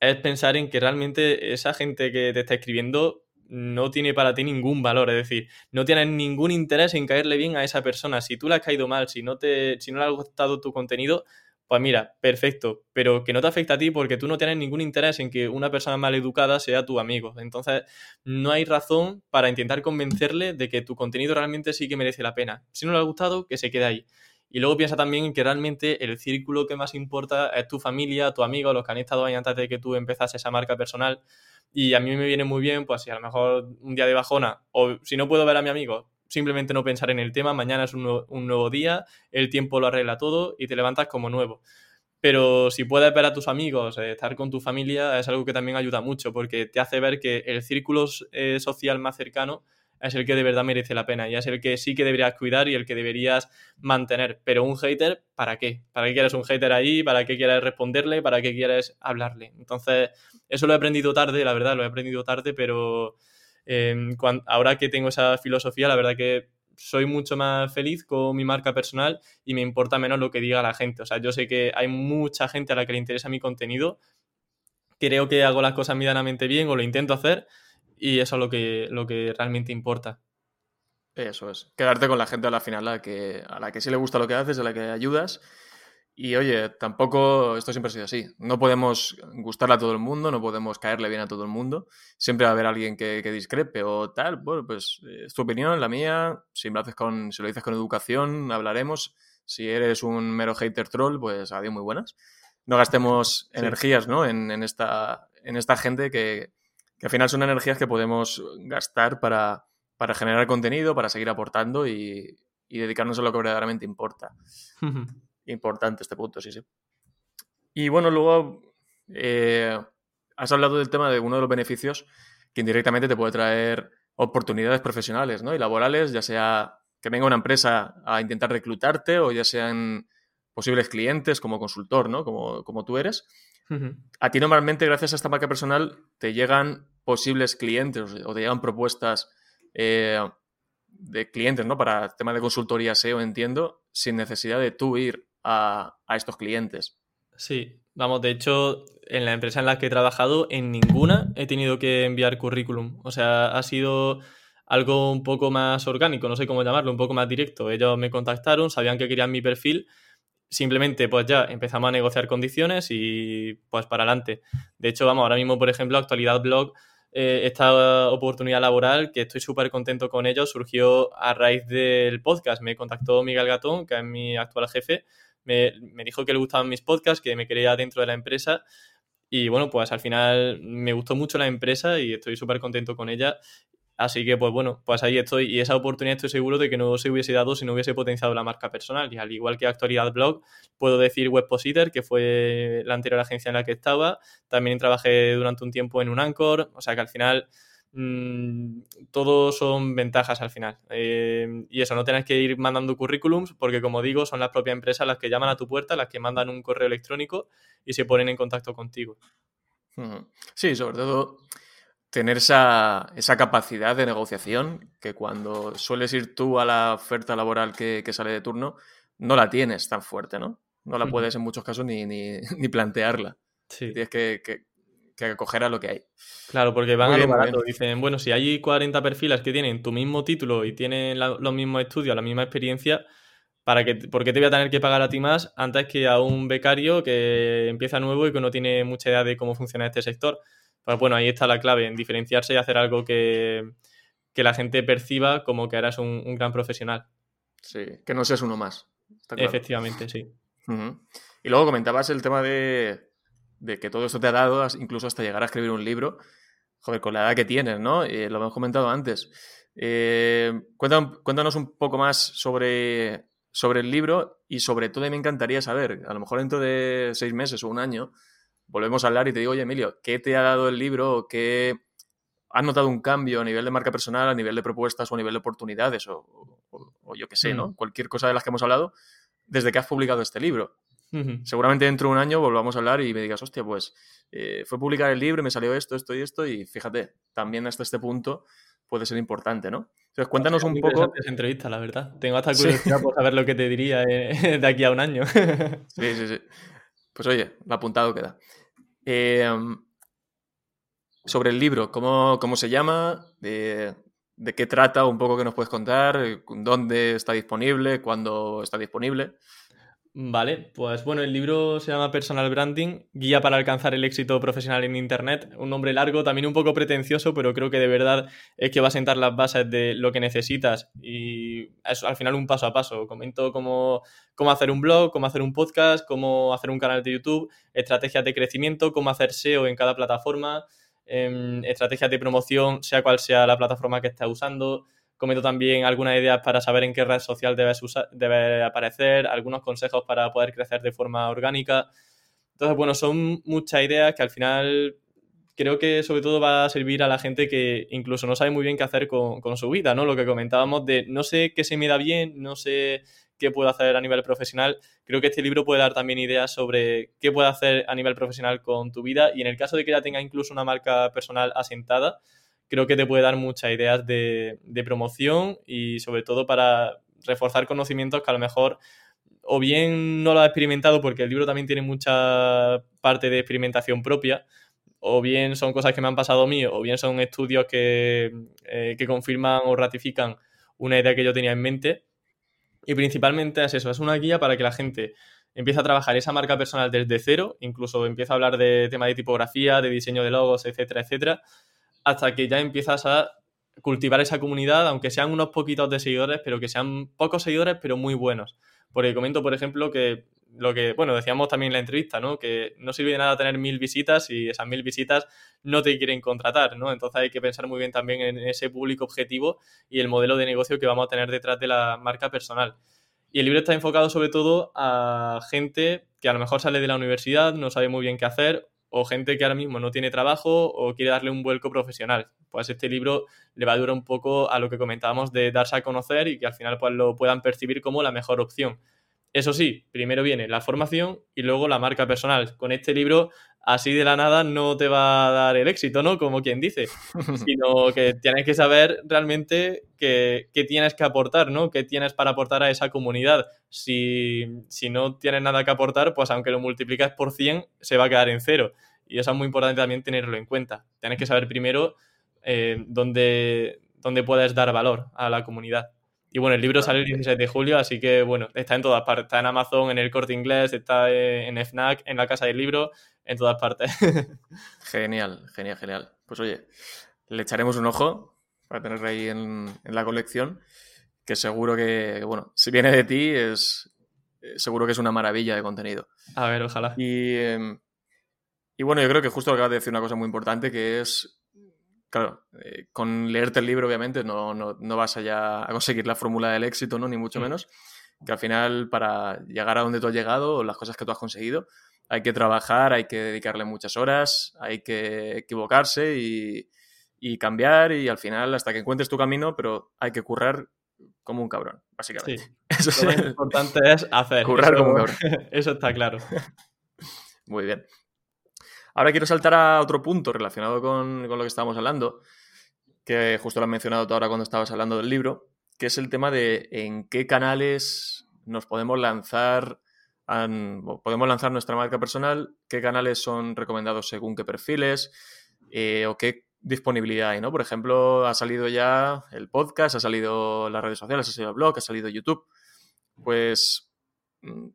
es pensar en que realmente esa gente que te está escribiendo no tiene para ti ningún valor, es decir, no tienes ningún interés en caerle bien a esa persona. Si tú le has caído mal, si no, te, si no le ha gustado tu contenido, pues mira, perfecto, pero que no te afecta a ti porque tú no tienes ningún interés en que una persona mal educada sea tu amigo. Entonces, no hay razón para intentar convencerle de que tu contenido realmente sí que merece la pena. Si no le ha gustado, que se quede ahí. Y luego piensa también que realmente el círculo que más importa es tu familia, tu amigo, los que han estado ahí antes de que tú empezases esa marca personal. Y a mí me viene muy bien, pues si a lo mejor un día de bajona, o si no puedo ver a mi amigo, simplemente no pensar en el tema, mañana es un nuevo, día, el tiempo lo arregla todo y te levantas como nuevo. Pero si puedes ver a tus amigos, eh, estar con tu familia, es algo que también ayuda mucho porque te hace ver que el círculo eh, social más cercano es el que de verdad merece la pena y es el que sí que deberías cuidar y el que deberías mantener. Pero un hater, ¿para qué? ¿Para qué quieres un hater ahí? ¿Para qué quieres responderle? ¿Para qué quieres hablarle? Entonces, eso lo he aprendido tarde, la verdad, lo he aprendido tarde, pero Em, ahora que tengo esa filosofía, la verdad que soy mucho más feliz con mi marca personal y me importa menos lo que diga la gente. O sea, yo sé que hay mucha gente a la que le interesa mi contenido. Creo que hago las cosas medianamente bien o lo intento hacer y eso es lo que, lo que realmente importa. Eso es. Quedarte con la gente a la final, a la que, a la que sí le gusta lo que haces, a la que ayudas y oye, tampoco esto siempre ha sido así. No podemos gustarle a todo el mundo, no podemos caerle bien a todo el mundo. Siempre va a haber alguien que, discrepe o tal. Bueno, pues eh, es tu opinión, la mía. Si, lo haces con, si lo dices con educación, hablaremos. Si eres un mero hater troll, pues adiós muy buenas. No gastemos energías ¿no? En, esta, en esta gente que, al final son energías que podemos gastar para, para generar contenido, para seguir aportando y, y dedicarnos a lo que verdaderamente importa. importante este punto, sí, sí. Y bueno, luego eh, has hablado del tema de uno de los beneficios que indirectamente te puede traer oportunidades profesionales ¿no? y laborales, ya sea que venga una empresa a intentar reclutarte o ya sean posibles clientes como consultor, ¿no? Como, como tú eres. A ti normalmente, gracias a esta marca personal, te llegan posibles clientes o te llegan propuestas eh, de clientes, ¿no? Para tema de consultoría SEO, entiendo, sin necesidad de tú ir a, estos clientes. Sí, vamos, de hecho, en la empresa en la que he trabajado, en ninguna he tenido que enviar currículum. O sea, ha sido algo un poco más orgánico, no sé cómo llamarlo, un poco más directo. Ellos me contactaron, sabían que querían mi perfil, simplemente pues ya empezamos a negociar condiciones y pues para adelante. De hecho, vamos, ahora mismo, por ejemplo, Actualidad Blog, eh, esta oportunidad laboral, que estoy súper contento con ellos, surgió a raíz del podcast. Me contactó Miguel Gatón, que es mi actual jefe, me, dijo que le gustaban mis podcasts, que me quería dentro de la empresa. Y bueno, pues al final me gustó mucho la empresa y estoy súper contento con ella. Así que, pues bueno, pues ahí estoy. Y esa oportunidad estoy seguro de que no se hubiese dado si no hubiese potenciado la marca personal. Y al igual que Actualidad Blog, puedo decir Webpositor, que fue la anterior agencia en la que estaba. También trabajé durante un tiempo en un Anchor. O sea que al final Mm, todo son ventajas al final. Eh, y eso, no tienes que ir mandando currículums porque, como digo, son las propias empresas las que llaman a tu puerta, las que mandan un correo electrónico y se ponen en contacto contigo. Sí, sobre todo tener esa, capacidad de negociación que cuando sueles ir tú a la oferta laboral que, sale de turno, no la tienes tan fuerte, ¿no? No la puedes en muchos casos ni, ni, plantearla. Sí. Tienes que, que acoger a lo que hay. Claro, porque van a lo barato. Dicen, bueno, si hay 40 perfiles que tienen tu mismo título y tienen los mismos estudios, la misma experiencia, para que, ¿por qué te voy a tener que pagar a ti más antes que a un becario que empieza nuevo y que no tiene mucha idea de cómo funciona este sector? Pues bueno, ahí está la clave, en diferenciarse y hacer algo que, la gente perciba como que eres un, un gran profesional. Sí, que no seas uno más. Efectivamente, sí. Y luego comentabas el tema de, que todo esto te ha dado incluso hasta llegar a escribir un libro. Joder, con la edad que tienes, ¿no? Eh, lo hemos comentado antes. Eh, cuéntanos, un poco más sobre, sobre el libro y sobre todo me encantaría saber, a lo mejor dentro de seis meses o un año, volvemos a hablar y te digo, oye Emilio, ¿qué te ha dado el libro? ¿Qué has notado un cambio a nivel de marca personal, a nivel de propuestas o a nivel de oportunidades o, yo qué sé, ¿no? Mm. Cualquier cosa de las que hemos hablado desde que has publicado este libro. Seguramente dentro de un año volvamos a hablar y me digas, hostia, pues eh, fue publicar el libro y me salió esto, esto y esto, y fíjate, también hasta este punto puede ser importante, ¿no? Entonces, cuéntanos un poco. Esa entrevista, la verdad. Tengo hasta curiosidad por saber lo que te diría eh, de aquí a un año. sí, sí, sí. Pues oye, apuntado queda. Em, sobre el libro, ¿cómo, cómo se llama? De, ¿De qué trata? Un poco que nos puedes contar. ¿Dónde está disponible? ¿Cuándo está disponible? Vale, pues bueno, el libro se llama Personal Branding, Guía para alcanzar el éxito profesional en Internet. Un nombre largo, también un poco pretencioso, pero creo que de verdad es que va a sentar las bases de lo que necesitas y al final un paso a paso. Comento cómo, cómo hacer un blog, cómo hacer un podcast, cómo hacer un canal de YouTube, estrategias de crecimiento, cómo hacer SEO en cada plataforma, em, estrategias de promoción, sea cual sea la plataforma que estés usando Comento también algunas ideas para saber en qué red social debes, usar, debe aparecer, algunos consejos para poder crecer de forma orgánica. Entonces, bueno, son muchas ideas que al final creo que sobre todo va a servir a la gente que incluso no sabe muy bien qué hacer con, con, su vida, ¿no? Lo que comentábamos de no sé qué se me da bien, no sé qué puedo hacer a nivel profesional. Creo que este libro puede dar también ideas sobre qué puede hacer a nivel profesional con tu vida y en el caso de que ya tenga incluso una marca personal asentada, creo que te puede dar muchas ideas de, promoción y sobre todo para reforzar conocimientos que a lo mejor o bien no lo has experimentado porque el libro también tiene mucha parte de experimentación propia, o bien son cosas que me han pasado a mí, o bien son estudios que, eh, que confirman o ratifican una idea que yo tenía en mente. Y principalmente es eso, es una guía para que la gente empiece a trabajar esa marca personal desde cero, incluso empieza a hablar de tema de tipografía, de diseño de logos, etcétera, etcétera, hasta que ya empiezas a cultivar esa comunidad, aunque sean unos poquitos de seguidores, pero que sean pocos seguidores, pero muy buenos. Porque comento, por ejemplo, que lo que, bueno, decíamos también en la entrevista, ¿no? Que no sirve de nada tener mil visitas si esas mil visitas no te quieren contratar, ¿no? Entonces hay que pensar muy bien también en ese público objetivo y el modelo de negocio que vamos a tener detrás de la marca personal. Y el libro está enfocado sobre todo a gente que a lo mejor sale de la universidad, no sabe muy bien qué hacer o gente que ahora mismo no tiene trabajo o quiere darle un vuelco profesional. Pues este libro le va a durar un poco a lo que comentábamos de darse a conocer y que al final pues, lo puedan percibir como la mejor opción. Eso sí, primero viene la formación y luego la marca personal. Con este libro, así de la nada, no te va a dar el éxito, ¿no? Como quien dice, sino que tienes que saber realmente qué, tienes que aportar, ¿no? ¿Qué tienes para aportar a esa comunidad? Si, no tienes nada que aportar, pues aunque lo multiplicas por 100, se va a quedar en cero. Y eso es muy importante también tenerlo en cuenta. Tienes que saber primero eh, dónde, dónde puedes dar valor a la comunidad. Y bueno, el libro sale el 16 de julio, así que bueno, está en todas partes. Está en Amazon, en el corte inglés, está en FNAC, en la casa del libro, en todas partes. genial, genial, genial. Pues oye, le echaremos un ojo para tenerlo ahí en, la colección, que seguro que, bueno, si viene de ti, es eh, seguro que es una maravilla de contenido. A ver, ojalá. Y, em, y bueno, yo creo que justo acabas de decir una cosa muy importante, que es claro, eh, con leerte el libro, obviamente, no, no, vas allá a conseguir la fórmula del éxito, ¿no? Ni mucho mm. menos. Que al final, para llegar a donde tú has llegado, las cosas que tú has conseguido, hay que trabajar, hay que dedicarle muchas horas, hay que equivocarse y, cambiar y al final hasta que encuentres tu camino, pero hay que currar como un cabrón, básicamente. Eso Lo importante es hacer. Currar como un cabrón. Eso está claro. Muy bien. Ahora quiero saltar a otro punto relacionado con, lo que estábamos hablando, que justo lo has mencionado tú ahora cuando estabas hablando del libro, que es el tema de en qué canales nos podemos lanzar, podemos lanzar nuestra marca personal, qué canales son recomendados según qué perfiles eh, o qué disponibilidad hay, ¿no? Por ejemplo, ha salido ya el podcast, ha salido las redes sociales, ha salido el blog, ha salido YouTube. pues,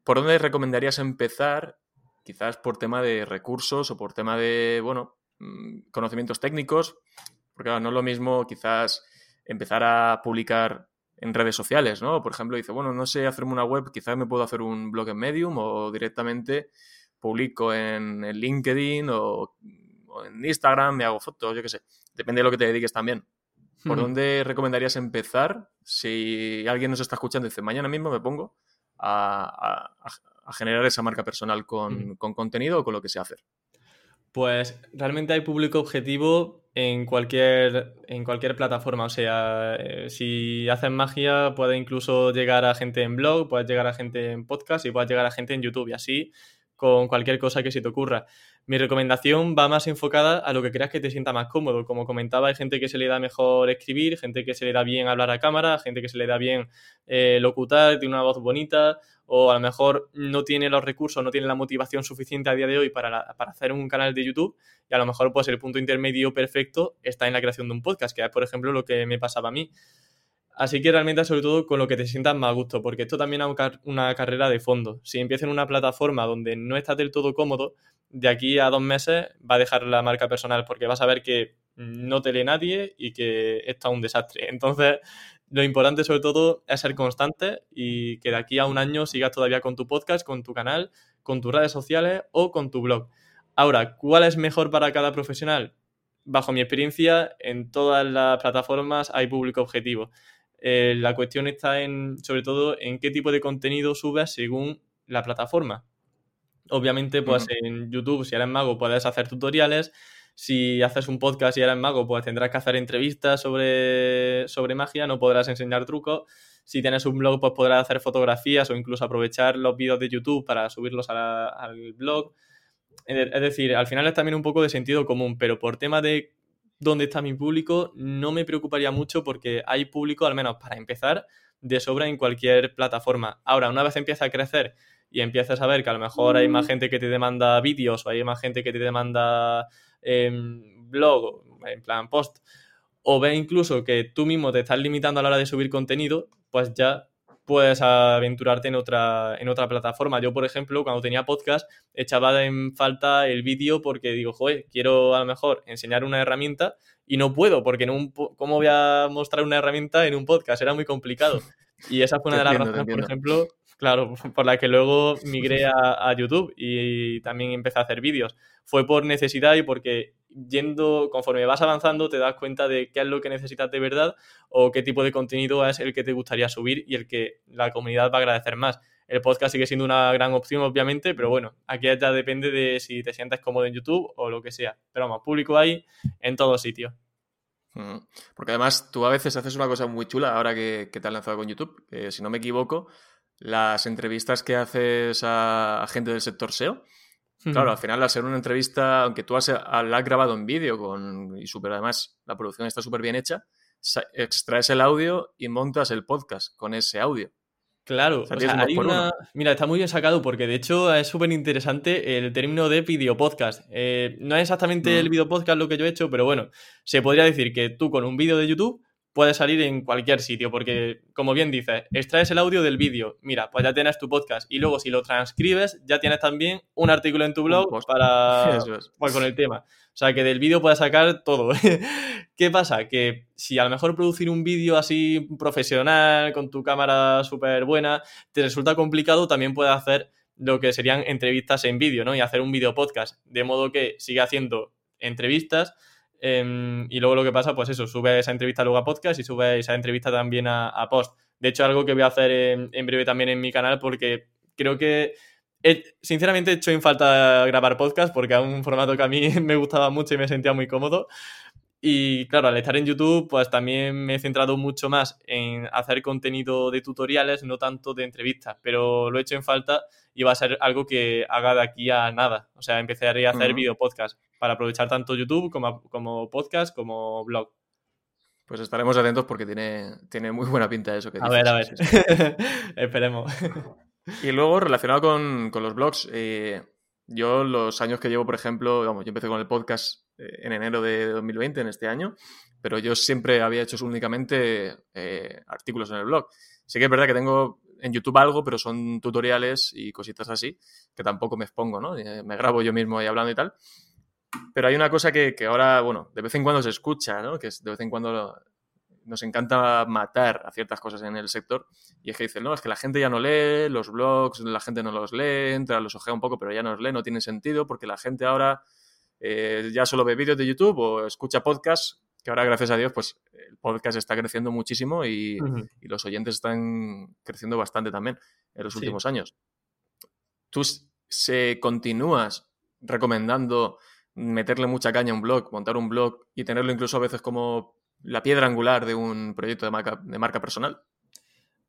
¿por dónde recomendarías empezar? Quizás por tema de recursos o por tema de, bueno, mm, conocimientos técnicos, porque no es lo mismo quizás empezar a publicar en redes sociales, ¿no? Por ejemplo, dice, bueno, no sé hacerme una web, quizás me puedo hacer un blog en Medium o directamente publico en, LinkedIn o, en Instagram, me hago fotos, yo qué sé. Depende de lo que te dediques también. ¿Por dónde recomendarías empezar si alguien nos está escuchando y dice, mañana mismo me pongo a, generar esa marca personal con, con, contenido o con lo que sé hacer? Pues realmente hay público objetivo en cualquier, en cualquier plataforma. O sea, eh, si haces magia, puede incluso llegar a gente en blog, puedes llegar a gente en podcast y puedes llegar a gente en YouTube. Y así con cualquier cosa que se te ocurra. Mi recomendación va más enfocada a lo que creas que te sienta más cómodo. Como comentaba, hay gente que se le da mejor escribir, gente que se le da bien hablar a cámara, gente que se le da bien eh, locutar, tiene una voz bonita, o a lo mejor no tiene los recursos, no tiene la motivación suficiente a día de hoy para, para hacer un canal de YouTube, y a lo mejor pues el punto intermedio perfecto está en la creación de un podcast, que es por ejemplo lo que me pasaba a mí. Así que realmente sobre todo con lo que te sientas más a gusto, porque esto también es una carrera de fondo. Si empiezas en una plataforma donde no estás del todo cómodo, de aquí a dos meses va a dejar la marca personal porque vas a ver que no te lee nadie y que esto es un desastre. Entonces, lo importante sobre todo es ser constante y que de aquí a un año sigas todavía con tu podcast, con tu canal, con tus redes sociales o con tu blog. Ahora, ¿cuál es mejor para cada profesional? Bajo mi experiencia, en todas las plataformas hay público objetivo. Eh, la cuestión está en, sobre todo, en qué tipo de contenido subes según la plataforma. Obviamente, pues en YouTube, si eres mago, puedes hacer tutoriales. Si haces un podcast y eres mago, pues tendrás que hacer entrevistas sobre, sobre magia, no podrás enseñar trucos. Si tienes un blog, pues podrás hacer fotografías o incluso aprovechar los vídeos de YouTube para subirlos al blog. Es decir, al final es también un poco de sentido común, pero por tema de dónde está mi público, no me preocuparía mucho porque hay público, al menos para empezar, de sobra en cualquier plataforma. Ahora, una vez empieza a crecer y empiezas a ver que a lo mejor hay más mm. gente que te demanda vídeos o hay más gente que te demanda em, blog, en plan post, o ve incluso que tú mismo te estás limitando a la hora de subir contenido, pues ya puedes aventurarte en otra, en otra plataforma. Yo, por ejemplo, cuando tenía podcast, echaba en falta el vídeo porque digo, joder, quiero a lo mejor enseñar una herramienta y no puedo, porque en un, ¿cómo voy a mostrar una herramienta en un podcast? Era muy complicado. Y esa fue una de las razones, por ejemplo, claro, por la que luego migré a, YouTube y también empecé a hacer vídeos. Fue por necesidad y porque yendo, conforme vas avanzando, te das cuenta de qué es lo que necesitas de verdad o qué tipo de contenido es el que te gustaría subir y el que la comunidad va a agradecer más. El podcast sigue siendo una gran opción, obviamente, pero bueno, aquí ya depende de si te sientes cómodo en YouTube o lo que sea. Pero vamos, público hay en todos sitios. Porque además tú a veces haces una cosa muy chula ahora que, te has lanzado con YouTube. si no me equivoco, las entrevistas que haces a gente del sector SEO, Claro, al final, al ser una entrevista, aunque tú has, la has grabado en vídeo con, y super, además la producción está súper bien hecha, extraes el audio y montas el podcast con ese audio. Claro, mira, está muy bien sacado porque de hecho es súper interesante el término de video podcast. Eh, no es exactamente el mm. video podcast lo que yo he hecho, pero bueno, se podría decir que tú con un vídeo de YouTube puede salir en cualquier sitio, porque como bien dices, extraes el audio del vídeo, mira, pues ya tienes tu podcast y luego si lo transcribes ya tienes también un artículo en tu blog para pues, con el tema. O sea, que del vídeo puedes sacar todo. ¿Qué pasa? Que si a lo mejor producir un vídeo así profesional, con tu cámara súper buena, te resulta complicado, también puedes hacer lo que serían entrevistas en vídeo, ¿no? Y hacer un vídeo podcast. De modo que sigue haciendo entrevistas, Em, y luego lo que pasa, pues eso, sube esa entrevista luego a podcast y sube esa entrevista también a, post. De hecho, algo que voy a hacer en, breve también en mi canal porque creo que sinceramente he hecho en falta grabar podcast porque es un formato que a mí me gustaba mucho y me sentía muy cómodo. Y claro, al estar en YouTube, pues también me he centrado mucho más en hacer contenido de tutoriales, no tanto de entrevistas, pero lo he hecho en falta y va a ser algo que haga de aquí a nada. O sea, empezaré a hacer video podcast para aprovechar tanto YouTube como, como podcast como blog. Pues estaremos atentos porque tiene, tiene muy buena pinta eso que A ver, a ver. Esperemos. Y luego, relacionado con, los blogs, eh, yo los años que llevo, por ejemplo, vamos, yo empecé con el podcast eh, en enero de 2020, en este año, pero yo siempre había hecho únicamente eh, artículos en el blog. Sí que es verdad que tengo en YouTube algo, pero son tutoriales y cositas así, que tampoco me expongo, ¿no? Eh, me grabo yo mismo ahí hablando y tal. Pero hay una cosa que, que ahora, bueno, de vez en cuando se escucha, ¿no? Que de vez en cuando nos encanta matar a ciertas cosas en el sector. Y es que dicen, no, es que la gente ya no lee, los blogs, la gente no los lee, entra, los ojea un poco, pero ya no los lee, no tiene sentido, porque la gente ahora eh, ya solo ve vídeos de YouTube o escucha podcasts, que ahora, gracias a Dios, pues el podcast está creciendo muchísimo y, y los oyentes están creciendo bastante también en los últimos años. ¿Tú se continúas recomendando meterle mucha caña a un blog, montar un blog y tenerlo incluso a veces como la piedra angular de un proyecto de marca, de marca personal?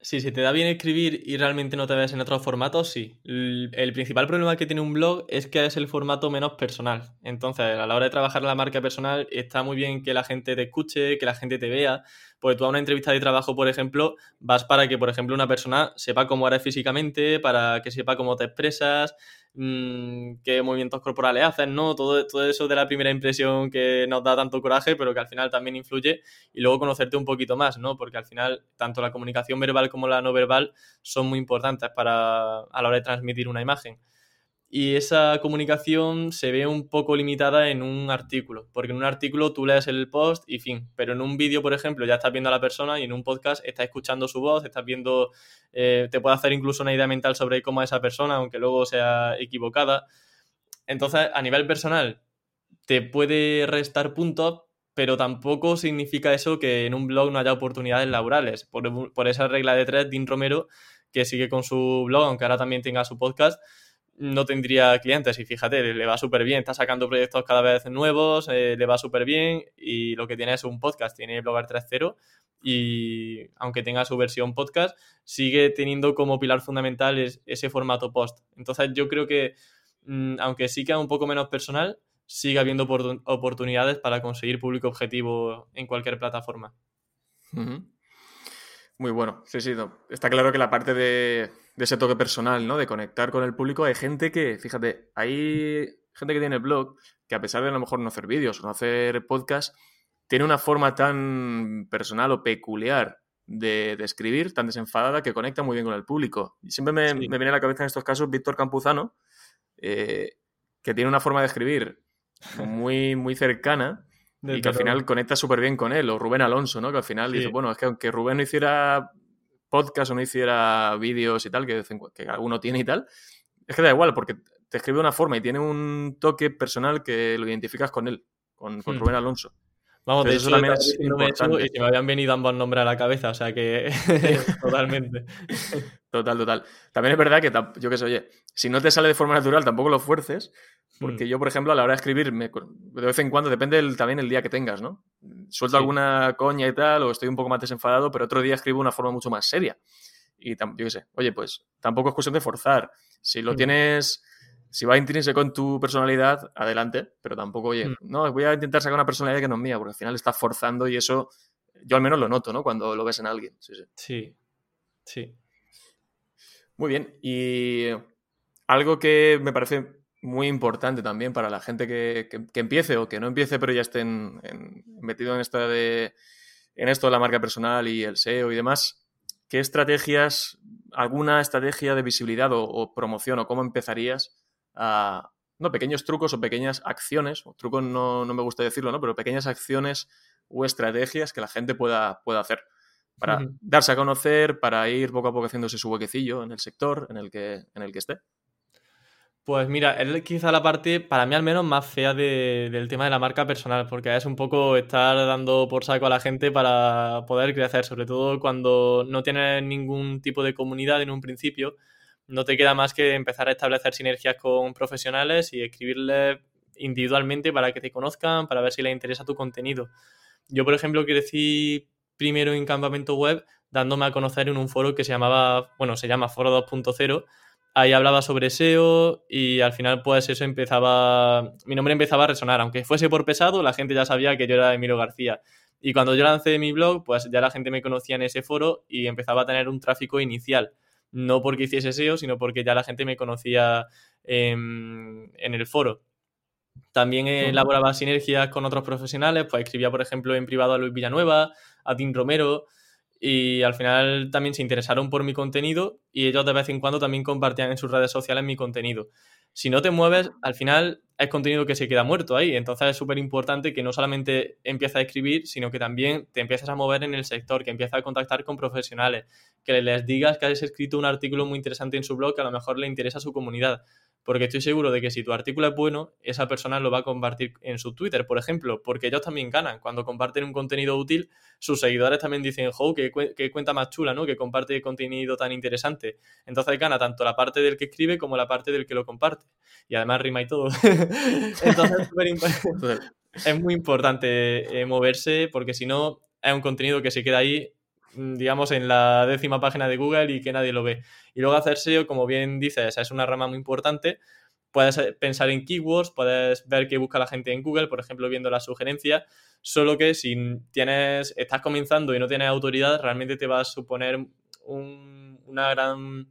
Sí, si te da bien escribir y realmente no te ves en otros formatos, sí. El principal problema que tiene un blog es que es el formato menos personal. Entonces, a la hora de trabajar la marca personal, está muy bien que la gente te escuche, que la gente te vea. Porque tú a una entrevista de trabajo, por ejemplo, vas para que, por ejemplo, una persona sepa cómo eres físicamente, para que sepa cómo te expresas, mmm, qué movimientos corporales haces, ¿no? Todo, todo eso de la primera impresión que nos da tanto coraje, pero que al final también influye, y luego conocerte un poquito más, ¿no? Porque al final, tanto la comunicación verbal como la no verbal son muy importantes para, a la hora de transmitir una imagen y esa comunicación se ve un poco limitada en un artículo, porque en un artículo tú lees el post y fin, pero en un vídeo, por ejemplo, ya estás viendo a la persona y en un podcast estás escuchando su voz, estás viendo, eh, te puede hacer incluso una idea mental sobre cómo es esa persona, aunque luego sea equivocada. Entonces, a nivel personal, te puede restar puntos, pero tampoco significa eso que en un blog no haya oportunidades laborales. Por, por esa regla de tres, Dean Romero, que sigue con su blog, aunque ahora también tenga su podcast, no tendría clientes y fíjate, le va súper bien, está sacando proyectos cada vez nuevos, eh, le va súper bien y lo que tiene es un podcast, tiene Blogger 3.0 y aunque tenga su versión podcast, sigue teniendo como pilar fundamental ese formato post. Entonces yo creo que mm, aunque sí queda un poco menos personal, sigue habiendo oportunidades para conseguir público objetivo en cualquier plataforma. Muy bueno, sí, sí, está claro que la parte de de ese toque personal, ¿no? De conectar con el público. Hay gente que, fíjate, hay gente que tiene blog que a pesar de a lo mejor no hacer vídeos o no hacer podcast, tiene una forma tan personal o peculiar de, escribir, tan desenfadada, que conecta muy bien con el público. Y siempre me, viene a la cabeza en estos casos Víctor Campuzano, eh, que tiene una forma de escribir muy, muy cercana y que al final conecta súper bien con él. O Rubén Alonso, ¿no? Que al final dice, bueno, es que aunque Rubén no hiciera podcast o no hiciera vídeos y tal, que, que alguno tiene y tal, es que da igual, porque te escribe de una forma y tiene un toque personal que lo identificas con él, con, hmm. Rubén Alonso. Vamos, de eso también es importante. y que me habían venido ambos nombres a la cabeza, o sea que totalmente. Total, total. También es verdad que, yo qué sé, oye, si no te sale de forma natural, tampoco lo fuerces, porque hmm. yo, por ejemplo, a la hora de escribir, de vez en cuando, depende también el día que tengas, ¿no? Suelto alguna coña y tal, o estoy un poco más desenfadado, pero otro día escribo de una forma mucho más seria. Y yo qué sé, oye, pues tampoco es cuestión de forzar. Si lo hmm. tienes, si va a intrínseco con tu personalidad, adelante, pero tampoco, oye, hmm. no, voy a intentar sacar una personalidad que no es mía, porque al final estás forzando y eso, yo al menos lo noto, ¿no? Cuando lo ves en alguien. Sí, sí. Sí. sí. Muy bien. Y algo que me parece muy importante también para la gente que, empiece o que no empiece, pero ya estén metido en esta de en esto de la marca personal y el SEO y demás. ¿Qué estrategias, alguna estrategia de visibilidad o, promoción o cómo empezarías a, no, pequeños trucos o pequeñas acciones, o trucos no, no, me gusta decirlo, ¿no? Pero pequeñas acciones o estrategias que la gente pueda, pueda hacer para darse a conocer, para ir poco a poco haciéndose su huequecillo en el sector en el que, en el que esté. Pues mira, es quizá la parte, para mí al menos, más fea del tema de la marca personal, porque es un poco estar dando por saco a la gente para poder crecer, sobre todo cuando no tienes ningún tipo de comunidad en un principio, no te queda más que empezar a establecer sinergias con profesionales y escribirles individualmente para que te conozcan, para ver si les interesa tu contenido. Yo, por ejemplo, crecí primero en campamento web dándome a conocer en un foro que se llamaba, bueno, se llama Foro 2.0. Ahí hablaba sobre SEO y al final pues eso empezaba, mi nombre empezaba a resonar, aunque fuese por pesado, la gente ya sabía que yo era Emilio García. Y cuando yo lancé mi blog, pues ya la gente me conocía en ese foro y empezaba a tener un tráfico inicial. No porque hiciese SEO, sino porque ya la gente me conocía en, en el foro. También elaboraba sinergias con otros profesionales, pues escribía, por ejemplo, en privado a Luis Villanueva, a Tim Romero, y al final también se interesaron por mi contenido y ellos de vez en cuando también compartían en sus redes sociales mi contenido. Si no te mueves, al final es contenido que se queda muerto ahí. Entonces es súper importante que no solamente empieces a escribir, sino que también te empieces a mover en el sector, que empieces a contactar con profesionales, que les digas que has escrito un artículo muy interesante en su blog que a lo mejor le interesa a su comunidad porque estoy seguro de que si tu artículo es bueno, esa persona lo va a compartir en su Twitter, por ejemplo, porque ellos también ganan. Cuando comparten un contenido útil, sus seguidores también dicen, jo, qué, cuenta más chula, ¿no? Que comparte contenido tan interesante. Entonces gana tanto la parte del que escribe como la parte del que lo comparte. Y además rima y todo. Entonces es muy importante eh, moverse porque si no, es un contenido que se queda ahí digamos, en la décima página de Google y que nadie lo ve. Y luego hacer SEO, como bien dices, es una rama muy importante. Puedes eh, pensar en keywords, puedes ver qué busca la gente en Google, por ejemplo, viendo las sugerencias, solo que si tienes, estás comenzando y no tienes autoridad, realmente te va a suponer una gran...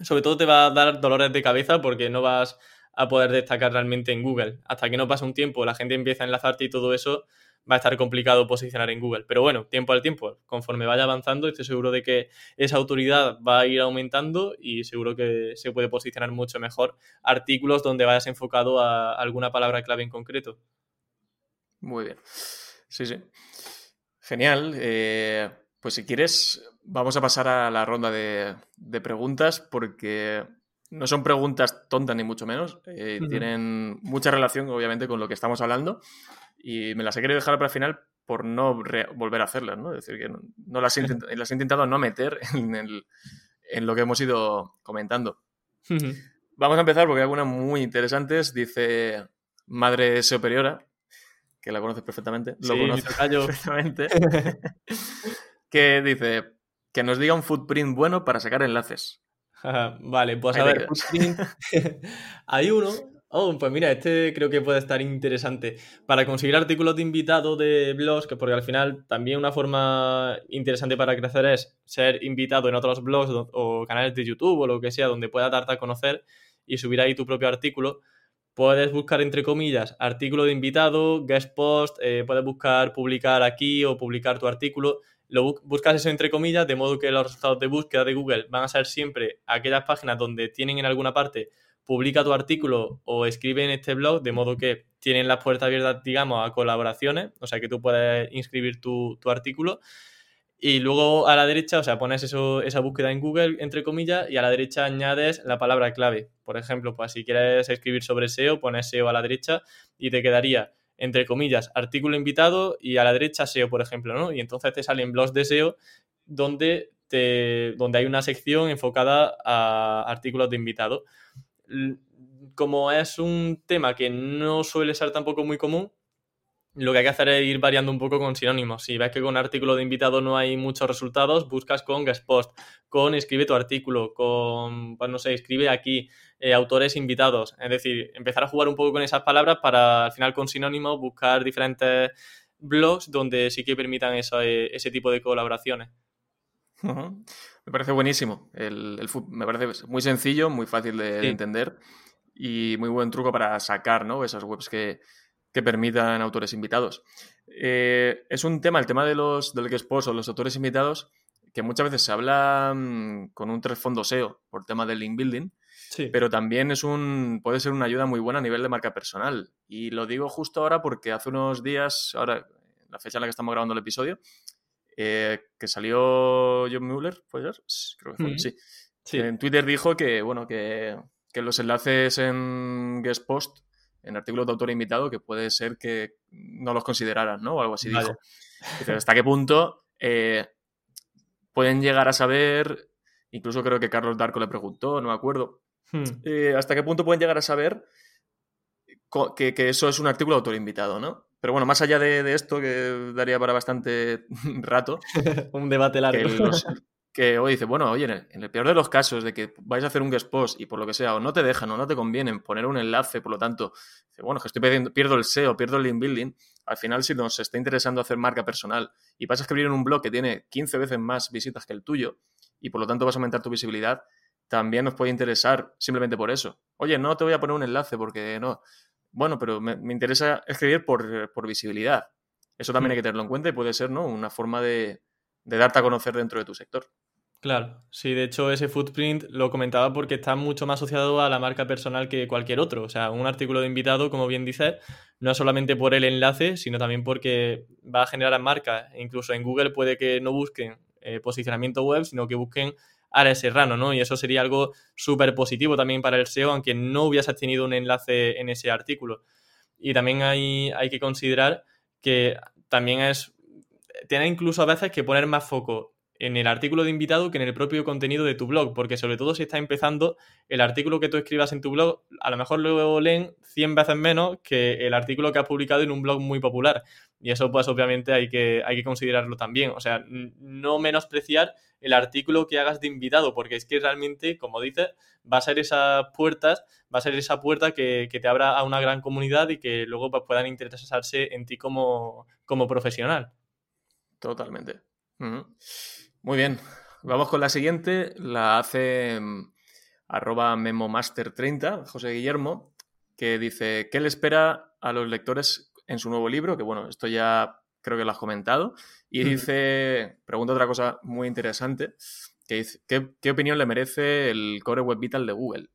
Sobre todo te va a dar dolores de cabeza porque no vas a poder destacar realmente en Google. Hasta que no pase un tiempo, la gente empieza a enlazarte y todo eso, va a estar complicado posicionar en Google. Pero bueno, tiempo al tiempo, conforme vaya avanzando, estoy seguro de que esa autoridad va a ir aumentando y seguro que se puede posicionar mucho mejor artículos donde vayas enfocado a alguna palabra clave en concreto. Muy bien. Sí, sí. Genial. Eh, pues si quieres, vamos a pasar a la ronda de, preguntas porque no son preguntas tontas ni mucho menos. Eh, tienen mucha relación, obviamente, con lo que estamos hablando y me las he querido dejar para el final por no volver a hacerlas, ¿no? Es decir, que no, las, he las, he intentado no meter en, lo que hemos ido comentando. Vamos a empezar porque hay algunas muy interesantes. Dice Madre Superiora, que la conoces perfectamente. Lo conoces perfectamente. que dice que nos diga un footprint bueno para sacar enlaces. vale, pues a ver, hay uno Oh, pues mira, este creo que puede estar interesante. Para conseguir artículos de invitado de blogs, que porque al final también una forma interesante para crecer es ser invitado en otros blogs o canales de YouTube o lo que sea, donde puedas darte a conocer y subir ahí tu propio artículo. Puedes buscar, entre comillas, artículo de invitado, guest post, eh, puedes buscar publicar aquí o publicar tu artículo. Lo buscas eso entre comillas, de modo que los resultados de búsqueda de Google van a ser siempre aquellas páginas donde tienen en alguna parte publica tu artículo o escribe en este blog, de modo que tienen las puertas abiertas, digamos, a colaboraciones, o sea que tú puedes inscribir tu, artículo. Y luego a la derecha, o sea, pones eso, esa búsqueda en Google, entre comillas, y a la derecha añades la palabra clave. Por ejemplo, pues si quieres escribir sobre SEO, pones SEO a la derecha y te quedaría, entre comillas, artículo invitado y a la derecha SEO, por ejemplo, ¿no? Y entonces te salen blogs de SEO donde, te, donde hay una sección enfocada a artículos de invitado como es un tema que no suele ser tampoco muy común, lo que hay que hacer es ir variando un poco con sinónimos. Si ves que con artículo de invitado no hay muchos resultados, buscas con guest post, con escribe tu artículo, con, pues no sé, escribe aquí eh, autores invitados. Es decir, empezar a jugar un poco con esas palabras para al final con sinónimos buscar diferentes blogs donde sí que permitan eso, eh, ese tipo de colaboraciones. Me parece buenísimo. El, me parece muy sencillo, muy fácil de, entender y muy buen truco para sacar ¿no? esas webs que, permitan autores invitados. Eh, es un tema, el tema de los del o los autores invitados, que muchas veces se habla mm, con un trasfondo SEO por tema del link building, pero también es un, puede ser una ayuda muy buena a nivel de marca personal. Y lo digo justo ahora porque hace unos días, ahora, la fecha en la que estamos grabando el episodio, eh, que salió John Mueller, ¿puede ser? Creo que fue, sí. En Twitter dijo que, bueno, que, los enlaces en guest post, en artículos de autor invitado, que puede ser que no los consideraran, ¿no? O algo así dijo. ¿Hasta qué punto eh, pueden llegar a saber, incluso creo que Carlos Darko le preguntó, no me acuerdo, hmm. eh, ¿hasta qué punto pueden llegar a saber que, que, eso es un artículo de autor invitado, ¿no? Pero bueno, más allá de, esto, que daría para bastante rato. un debate largo. Que, hoy dice, bueno, oye, en el, peor de los casos de que vais a hacer un guest post y por lo que sea, o no te dejan o no te conviene poner un enlace, por lo tanto, bueno, que estoy perdiendo, pierdo el SEO, pierdo el link building, al final si nos está interesando hacer marca personal y vas a escribir en un blog que tiene 15 veces más visitas que el tuyo y por lo tanto vas a aumentar tu visibilidad, también nos puede interesar simplemente por eso. Oye, no te voy a poner un enlace porque no, bueno, pero me, interesa escribir por, visibilidad. Eso también hay que tenerlo en cuenta y puede ser ¿no? una forma de, de darte a conocer dentro de tu sector. Claro, sí, de hecho ese footprint lo comentaba porque está mucho más asociado a la marca personal que cualquier otro. O sea, un artículo de invitado, como bien dices, no solamente por el enlace, sino también porque va a generar marcas. Incluso en Google puede que no busquen eh, posicionamiento web, sino que busquen área serrano, ¿no? Y eso sería algo súper positivo también para el SEO, aunque no hubieses tenido un enlace en ese artículo. Y también hay, hay que considerar que también es, tiene incluso a veces que poner más foco en el artículo de invitado que en el propio contenido de tu blog, porque sobre todo si estás empezando, el artículo que tú escribas en tu blog, a lo mejor luego leen 100 veces menos que el artículo que has publicado en un blog muy popular. Y eso pues obviamente hay que, hay que considerarlo también. O sea, no menospreciar el artículo que hagas de invitado, porque es que realmente, como dices, va a ser esas puertas, va a ser esa puerta que, te abra a una gran comunidad y que luego pues, puedan interesarse en ti como, como profesional. Totalmente. Muy bien. Vamos con la siguiente. La hace mm, arroba memomaster30, José Guillermo, que dice, ¿qué le espera a los lectores en su nuevo libro? Que bueno, esto ya creo que lo has comentado. Y dice, pregunta otra cosa muy interesante, que dice, ¿qué, opinión le merece el Core Web Vital de Google?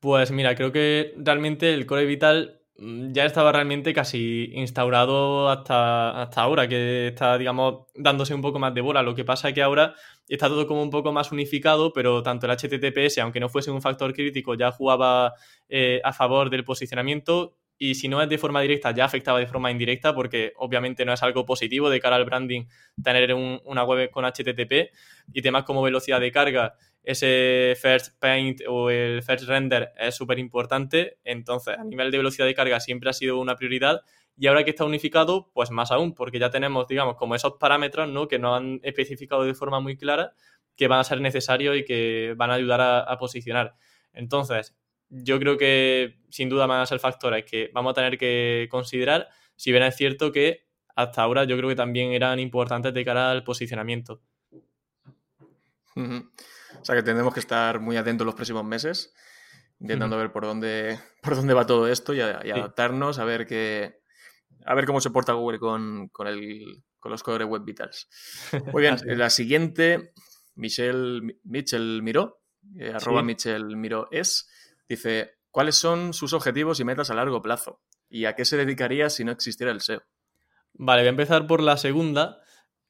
Pues mira, creo que realmente el Core Vital ya estaba realmente casi instaurado hasta, hasta ahora, que está, digamos, dándose un poco más de bola. Lo que pasa es que ahora está todo como un poco más unificado, pero tanto el HTTPS, aunque no fuese un factor crítico, ya jugaba eh, a favor del posicionamiento y si no es de forma directa, ya afectaba de forma indirecta, porque obviamente no es algo positivo de cara al branding tener una web con HTTP y temas como velocidad de carga ese first paint o el first render es súper importante. Entonces, a nivel de velocidad de carga siempre ha sido una prioridad. Y ahora que está unificado, pues más aún, porque ya tenemos, digamos, como esos parámetros, ¿no? Que nos han especificado de forma muy clara que van a ser necesarios y que van a ayudar a, posicionar. Entonces, yo creo que sin duda van a ser factores que vamos a tener que considerar, si bien es cierto que hasta ahora yo creo que también eran importantes de cara al posicionamiento. O sea que tendremos que estar muy atentos los próximos meses, intentando ver por dónde, por dónde va todo esto y, adaptarnos a ver qué, a ver cómo se porta Google con, con, el, con los Core Web Vitals. Muy bien, la siguiente, Michelle, Mitchell Miró, eh, arroba Michelle Miró es, dice, ¿cuáles son sus objetivos y metas a largo plazo? ¿Y a qué se dedicaría si no existiera el SEO? Vale, voy a empezar por la segunda,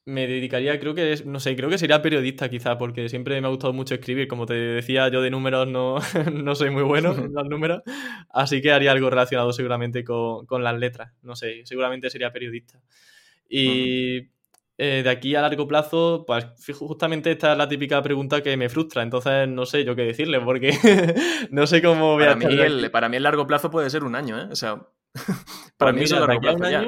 me dedicaría, creo que, es, no sé, creo que sería periodista quizá, porque siempre me ha gustado mucho escribir. Como te decía, yo de números no, no soy muy bueno en los números, así que haría algo relacionado seguramente con, con las letras. No sé, seguramente sería periodista. Y eh, de aquí a largo plazo, pues justamente esta es la típica pregunta que me frustra, entonces no sé yo qué decirle, porque no sé cómo voy para a... Mí el, para mí el largo plazo puede ser un año, ¿eh? O sea, para pues mí eso es largo plazo ya,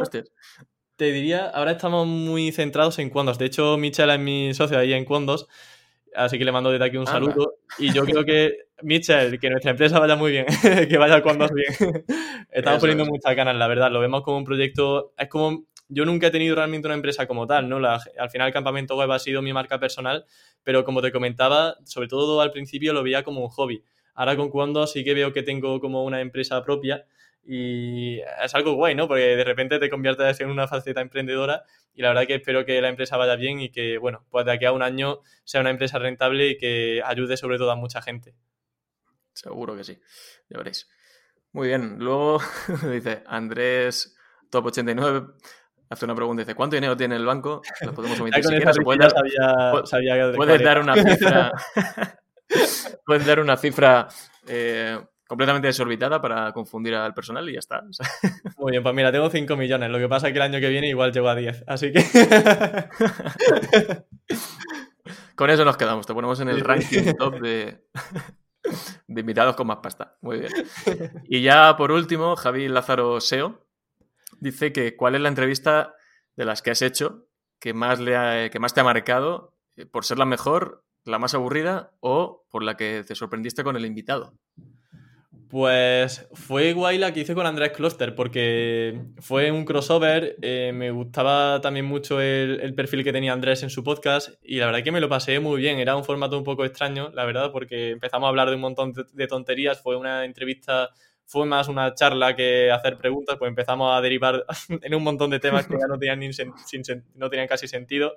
te diría, ahora estamos muy centrados en Condos. De hecho, Michel es mi socio ahí en Condos, así que le mando desde aquí un saludo. Y yo creo que, Michel, que nuestra empresa vaya muy bien, que vaya a Condos bien. Estamos poniendo muchas ganas, la verdad. Lo vemos como un proyecto, es como, yo nunca he tenido realmente una empresa como tal, ¿no? al final el campamento web ha sido mi marca personal, pero como te comentaba, sobre todo al principio lo veía como un hobby. Ahora con Condos sí que veo que tengo como una empresa propia y es algo guay, ¿no? Porque de repente te conviertes en una faceta emprendedora y la verdad que espero que la empresa vaya bien y que, bueno, pues de aquí a un año sea una empresa rentable y que ayude sobre todo a mucha gente. Seguro que sí, ya veréis. Muy bien, luego dice Andrés Top 89 hace una pregunta, dice, ¿cuánto dinero tiene el banco? Lo podemos omitir si quieres. puedes dar una cifra, puedes dar una cifra eh, completamente desorbitada para confundir al personal y ya está. Muy bien, pues mira, tengo 5 millones. Lo que pasa es que el año que viene igual llego a 10. Así que. con eso nos quedamos. Te ponemos en el ranking top de, de invitados con más pasta. Muy bien. Y ya por último, Javi Lázaro Seo dice que cuál es la entrevista de las que has hecho que más, le que más te ha marcado eh, por ser la mejor, la más aburrida o por la que te sorprendiste con el invitado. Pues fue guay la que hice con Andrés Kloster, porque fue un crossover. Eh, me gustaba también mucho el, perfil que tenía Andrés en su podcast y la verdad que me lo pasé muy bien. Era un formato un poco extraño, la verdad, porque empezamos a hablar de un montón de, tonterías. Fue una entrevista, fue más una charla que hacer preguntas, pues empezamos a derivar en un montón de temas que ya no tenían, no tenían casi sentido.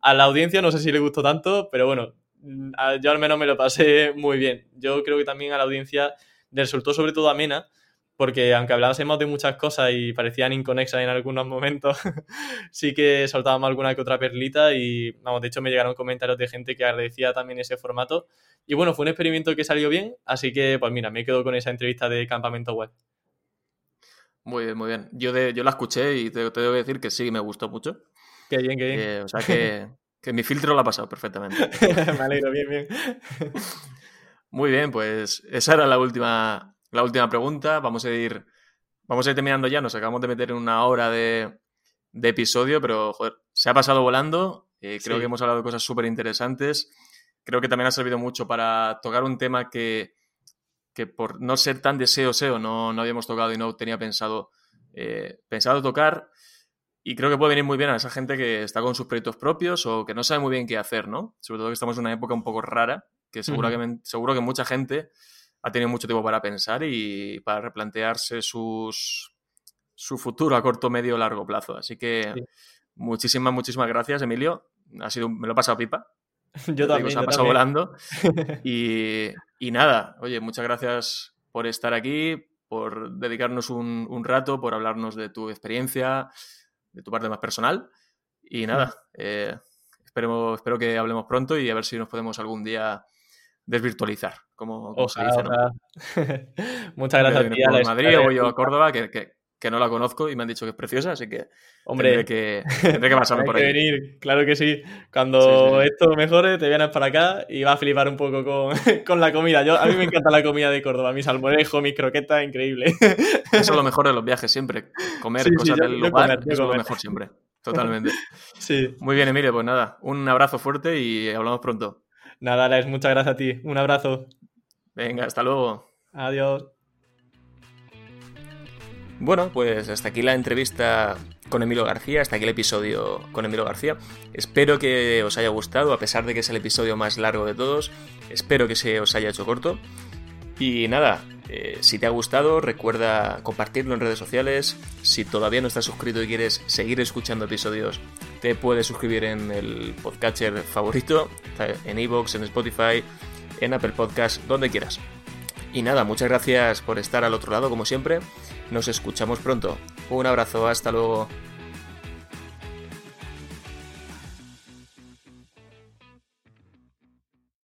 A la audiencia no sé si le gustó tanto, pero bueno, mm, yo al menos me lo pasé muy bien. Yo creo que también a la audiencia le resultó sobre todo amena, porque aunque hablásemos de muchas cosas y parecían inconexas en algunos momentos, sí que soltábamos alguna que otra perlita y, vamos, de hecho me llegaron comentarios de gente que agradecía también ese formato. Y bueno, fue un experimento que salió bien, así que, pues mira, me quedo con esa entrevista de Campamento Web. Muy bien, muy bien. Yo, de, yo la escuché y te, te debo decir que sí, me gustó mucho. Qué bien, qué bien. Eh, o sea que, que mi filtro lo ha pasado perfectamente. me alegro, bien, bien. Muy bien, pues esa era la última, la última pregunta. Vamos a ir, vamos a ir terminando ya. Nos acabamos de meter en una hora de, de episodio, pero joder, se ha pasado volando. Eh, creo que hemos hablado de cosas súper interesantes. Creo que también ha servido mucho para tocar un tema que, que por no ser tan deseo-seo no, no habíamos tocado y no tenía pensado, eh, pensado tocar. Y creo que puede venir muy bien a esa gente que está con sus proyectos propios o que no sabe muy bien qué hacer, ¿no? Sobre todo que estamos en una época un poco rara, que seguro, que, seguro que mucha gente ha tenido mucho tiempo para pensar y para replantearse sus, su futuro a corto, medio, largo plazo. Así que muchísimas, muchísimas gracias, Emilio. Ha sido, me lo he pasado pipa. Yo también. se ha pasado volando. Y, y, nada, oye, muchas gracias por estar aquí, por dedicarnos un, un, rato, por hablarnos de tu experiencia, de tu parte más personal. Y nada, eh, espero, espero que hablemos pronto y a ver si nos podemos algún día desvirtualizar, como, como se dice. ¿no? Muchas gracias a ti, Madrid o yo a Córdoba, que, que, que, no la conozco y me han dicho que es preciosa, así que Hombre, tendré que, tendré que pasarme por que ahí. venir, claro que sí. Cuando sí, sí, esto mejore, te vienes para acá y vas a flipar un poco con, con, la comida. Yo, a mí me encanta la comida de Córdoba, mis salmorejo, mis croquetas, increíble. Eso es lo mejor de los viajes siempre, comer sí, cosas del lugar, comer, es lo mejor siempre. Totalmente. sí. Muy bien, Emilio, pues nada, un abrazo fuerte y hablamos pronto. Nada, Alex, muchas gracias a ti. Un abrazo. Venga, hasta luego. Adiós. Bueno, pues hasta aquí la entrevista con Emilio García, hasta aquí el episodio con Emilio García. Espero que os haya gustado, a pesar de que es el episodio más largo de todos. Espero que se os haya hecho corto. Y nada, eh, si te ha gustado, recuerda compartirlo en redes sociales. Si todavía no estás suscrito y quieres seguir escuchando episodios, te puedes suscribir en el podcatcher favorito, en Evox, en Spotify, en Apple Podcast, donde quieras. Y nada, muchas gracias por estar al otro lado, como siempre. Nos escuchamos pronto. Un abrazo, hasta luego.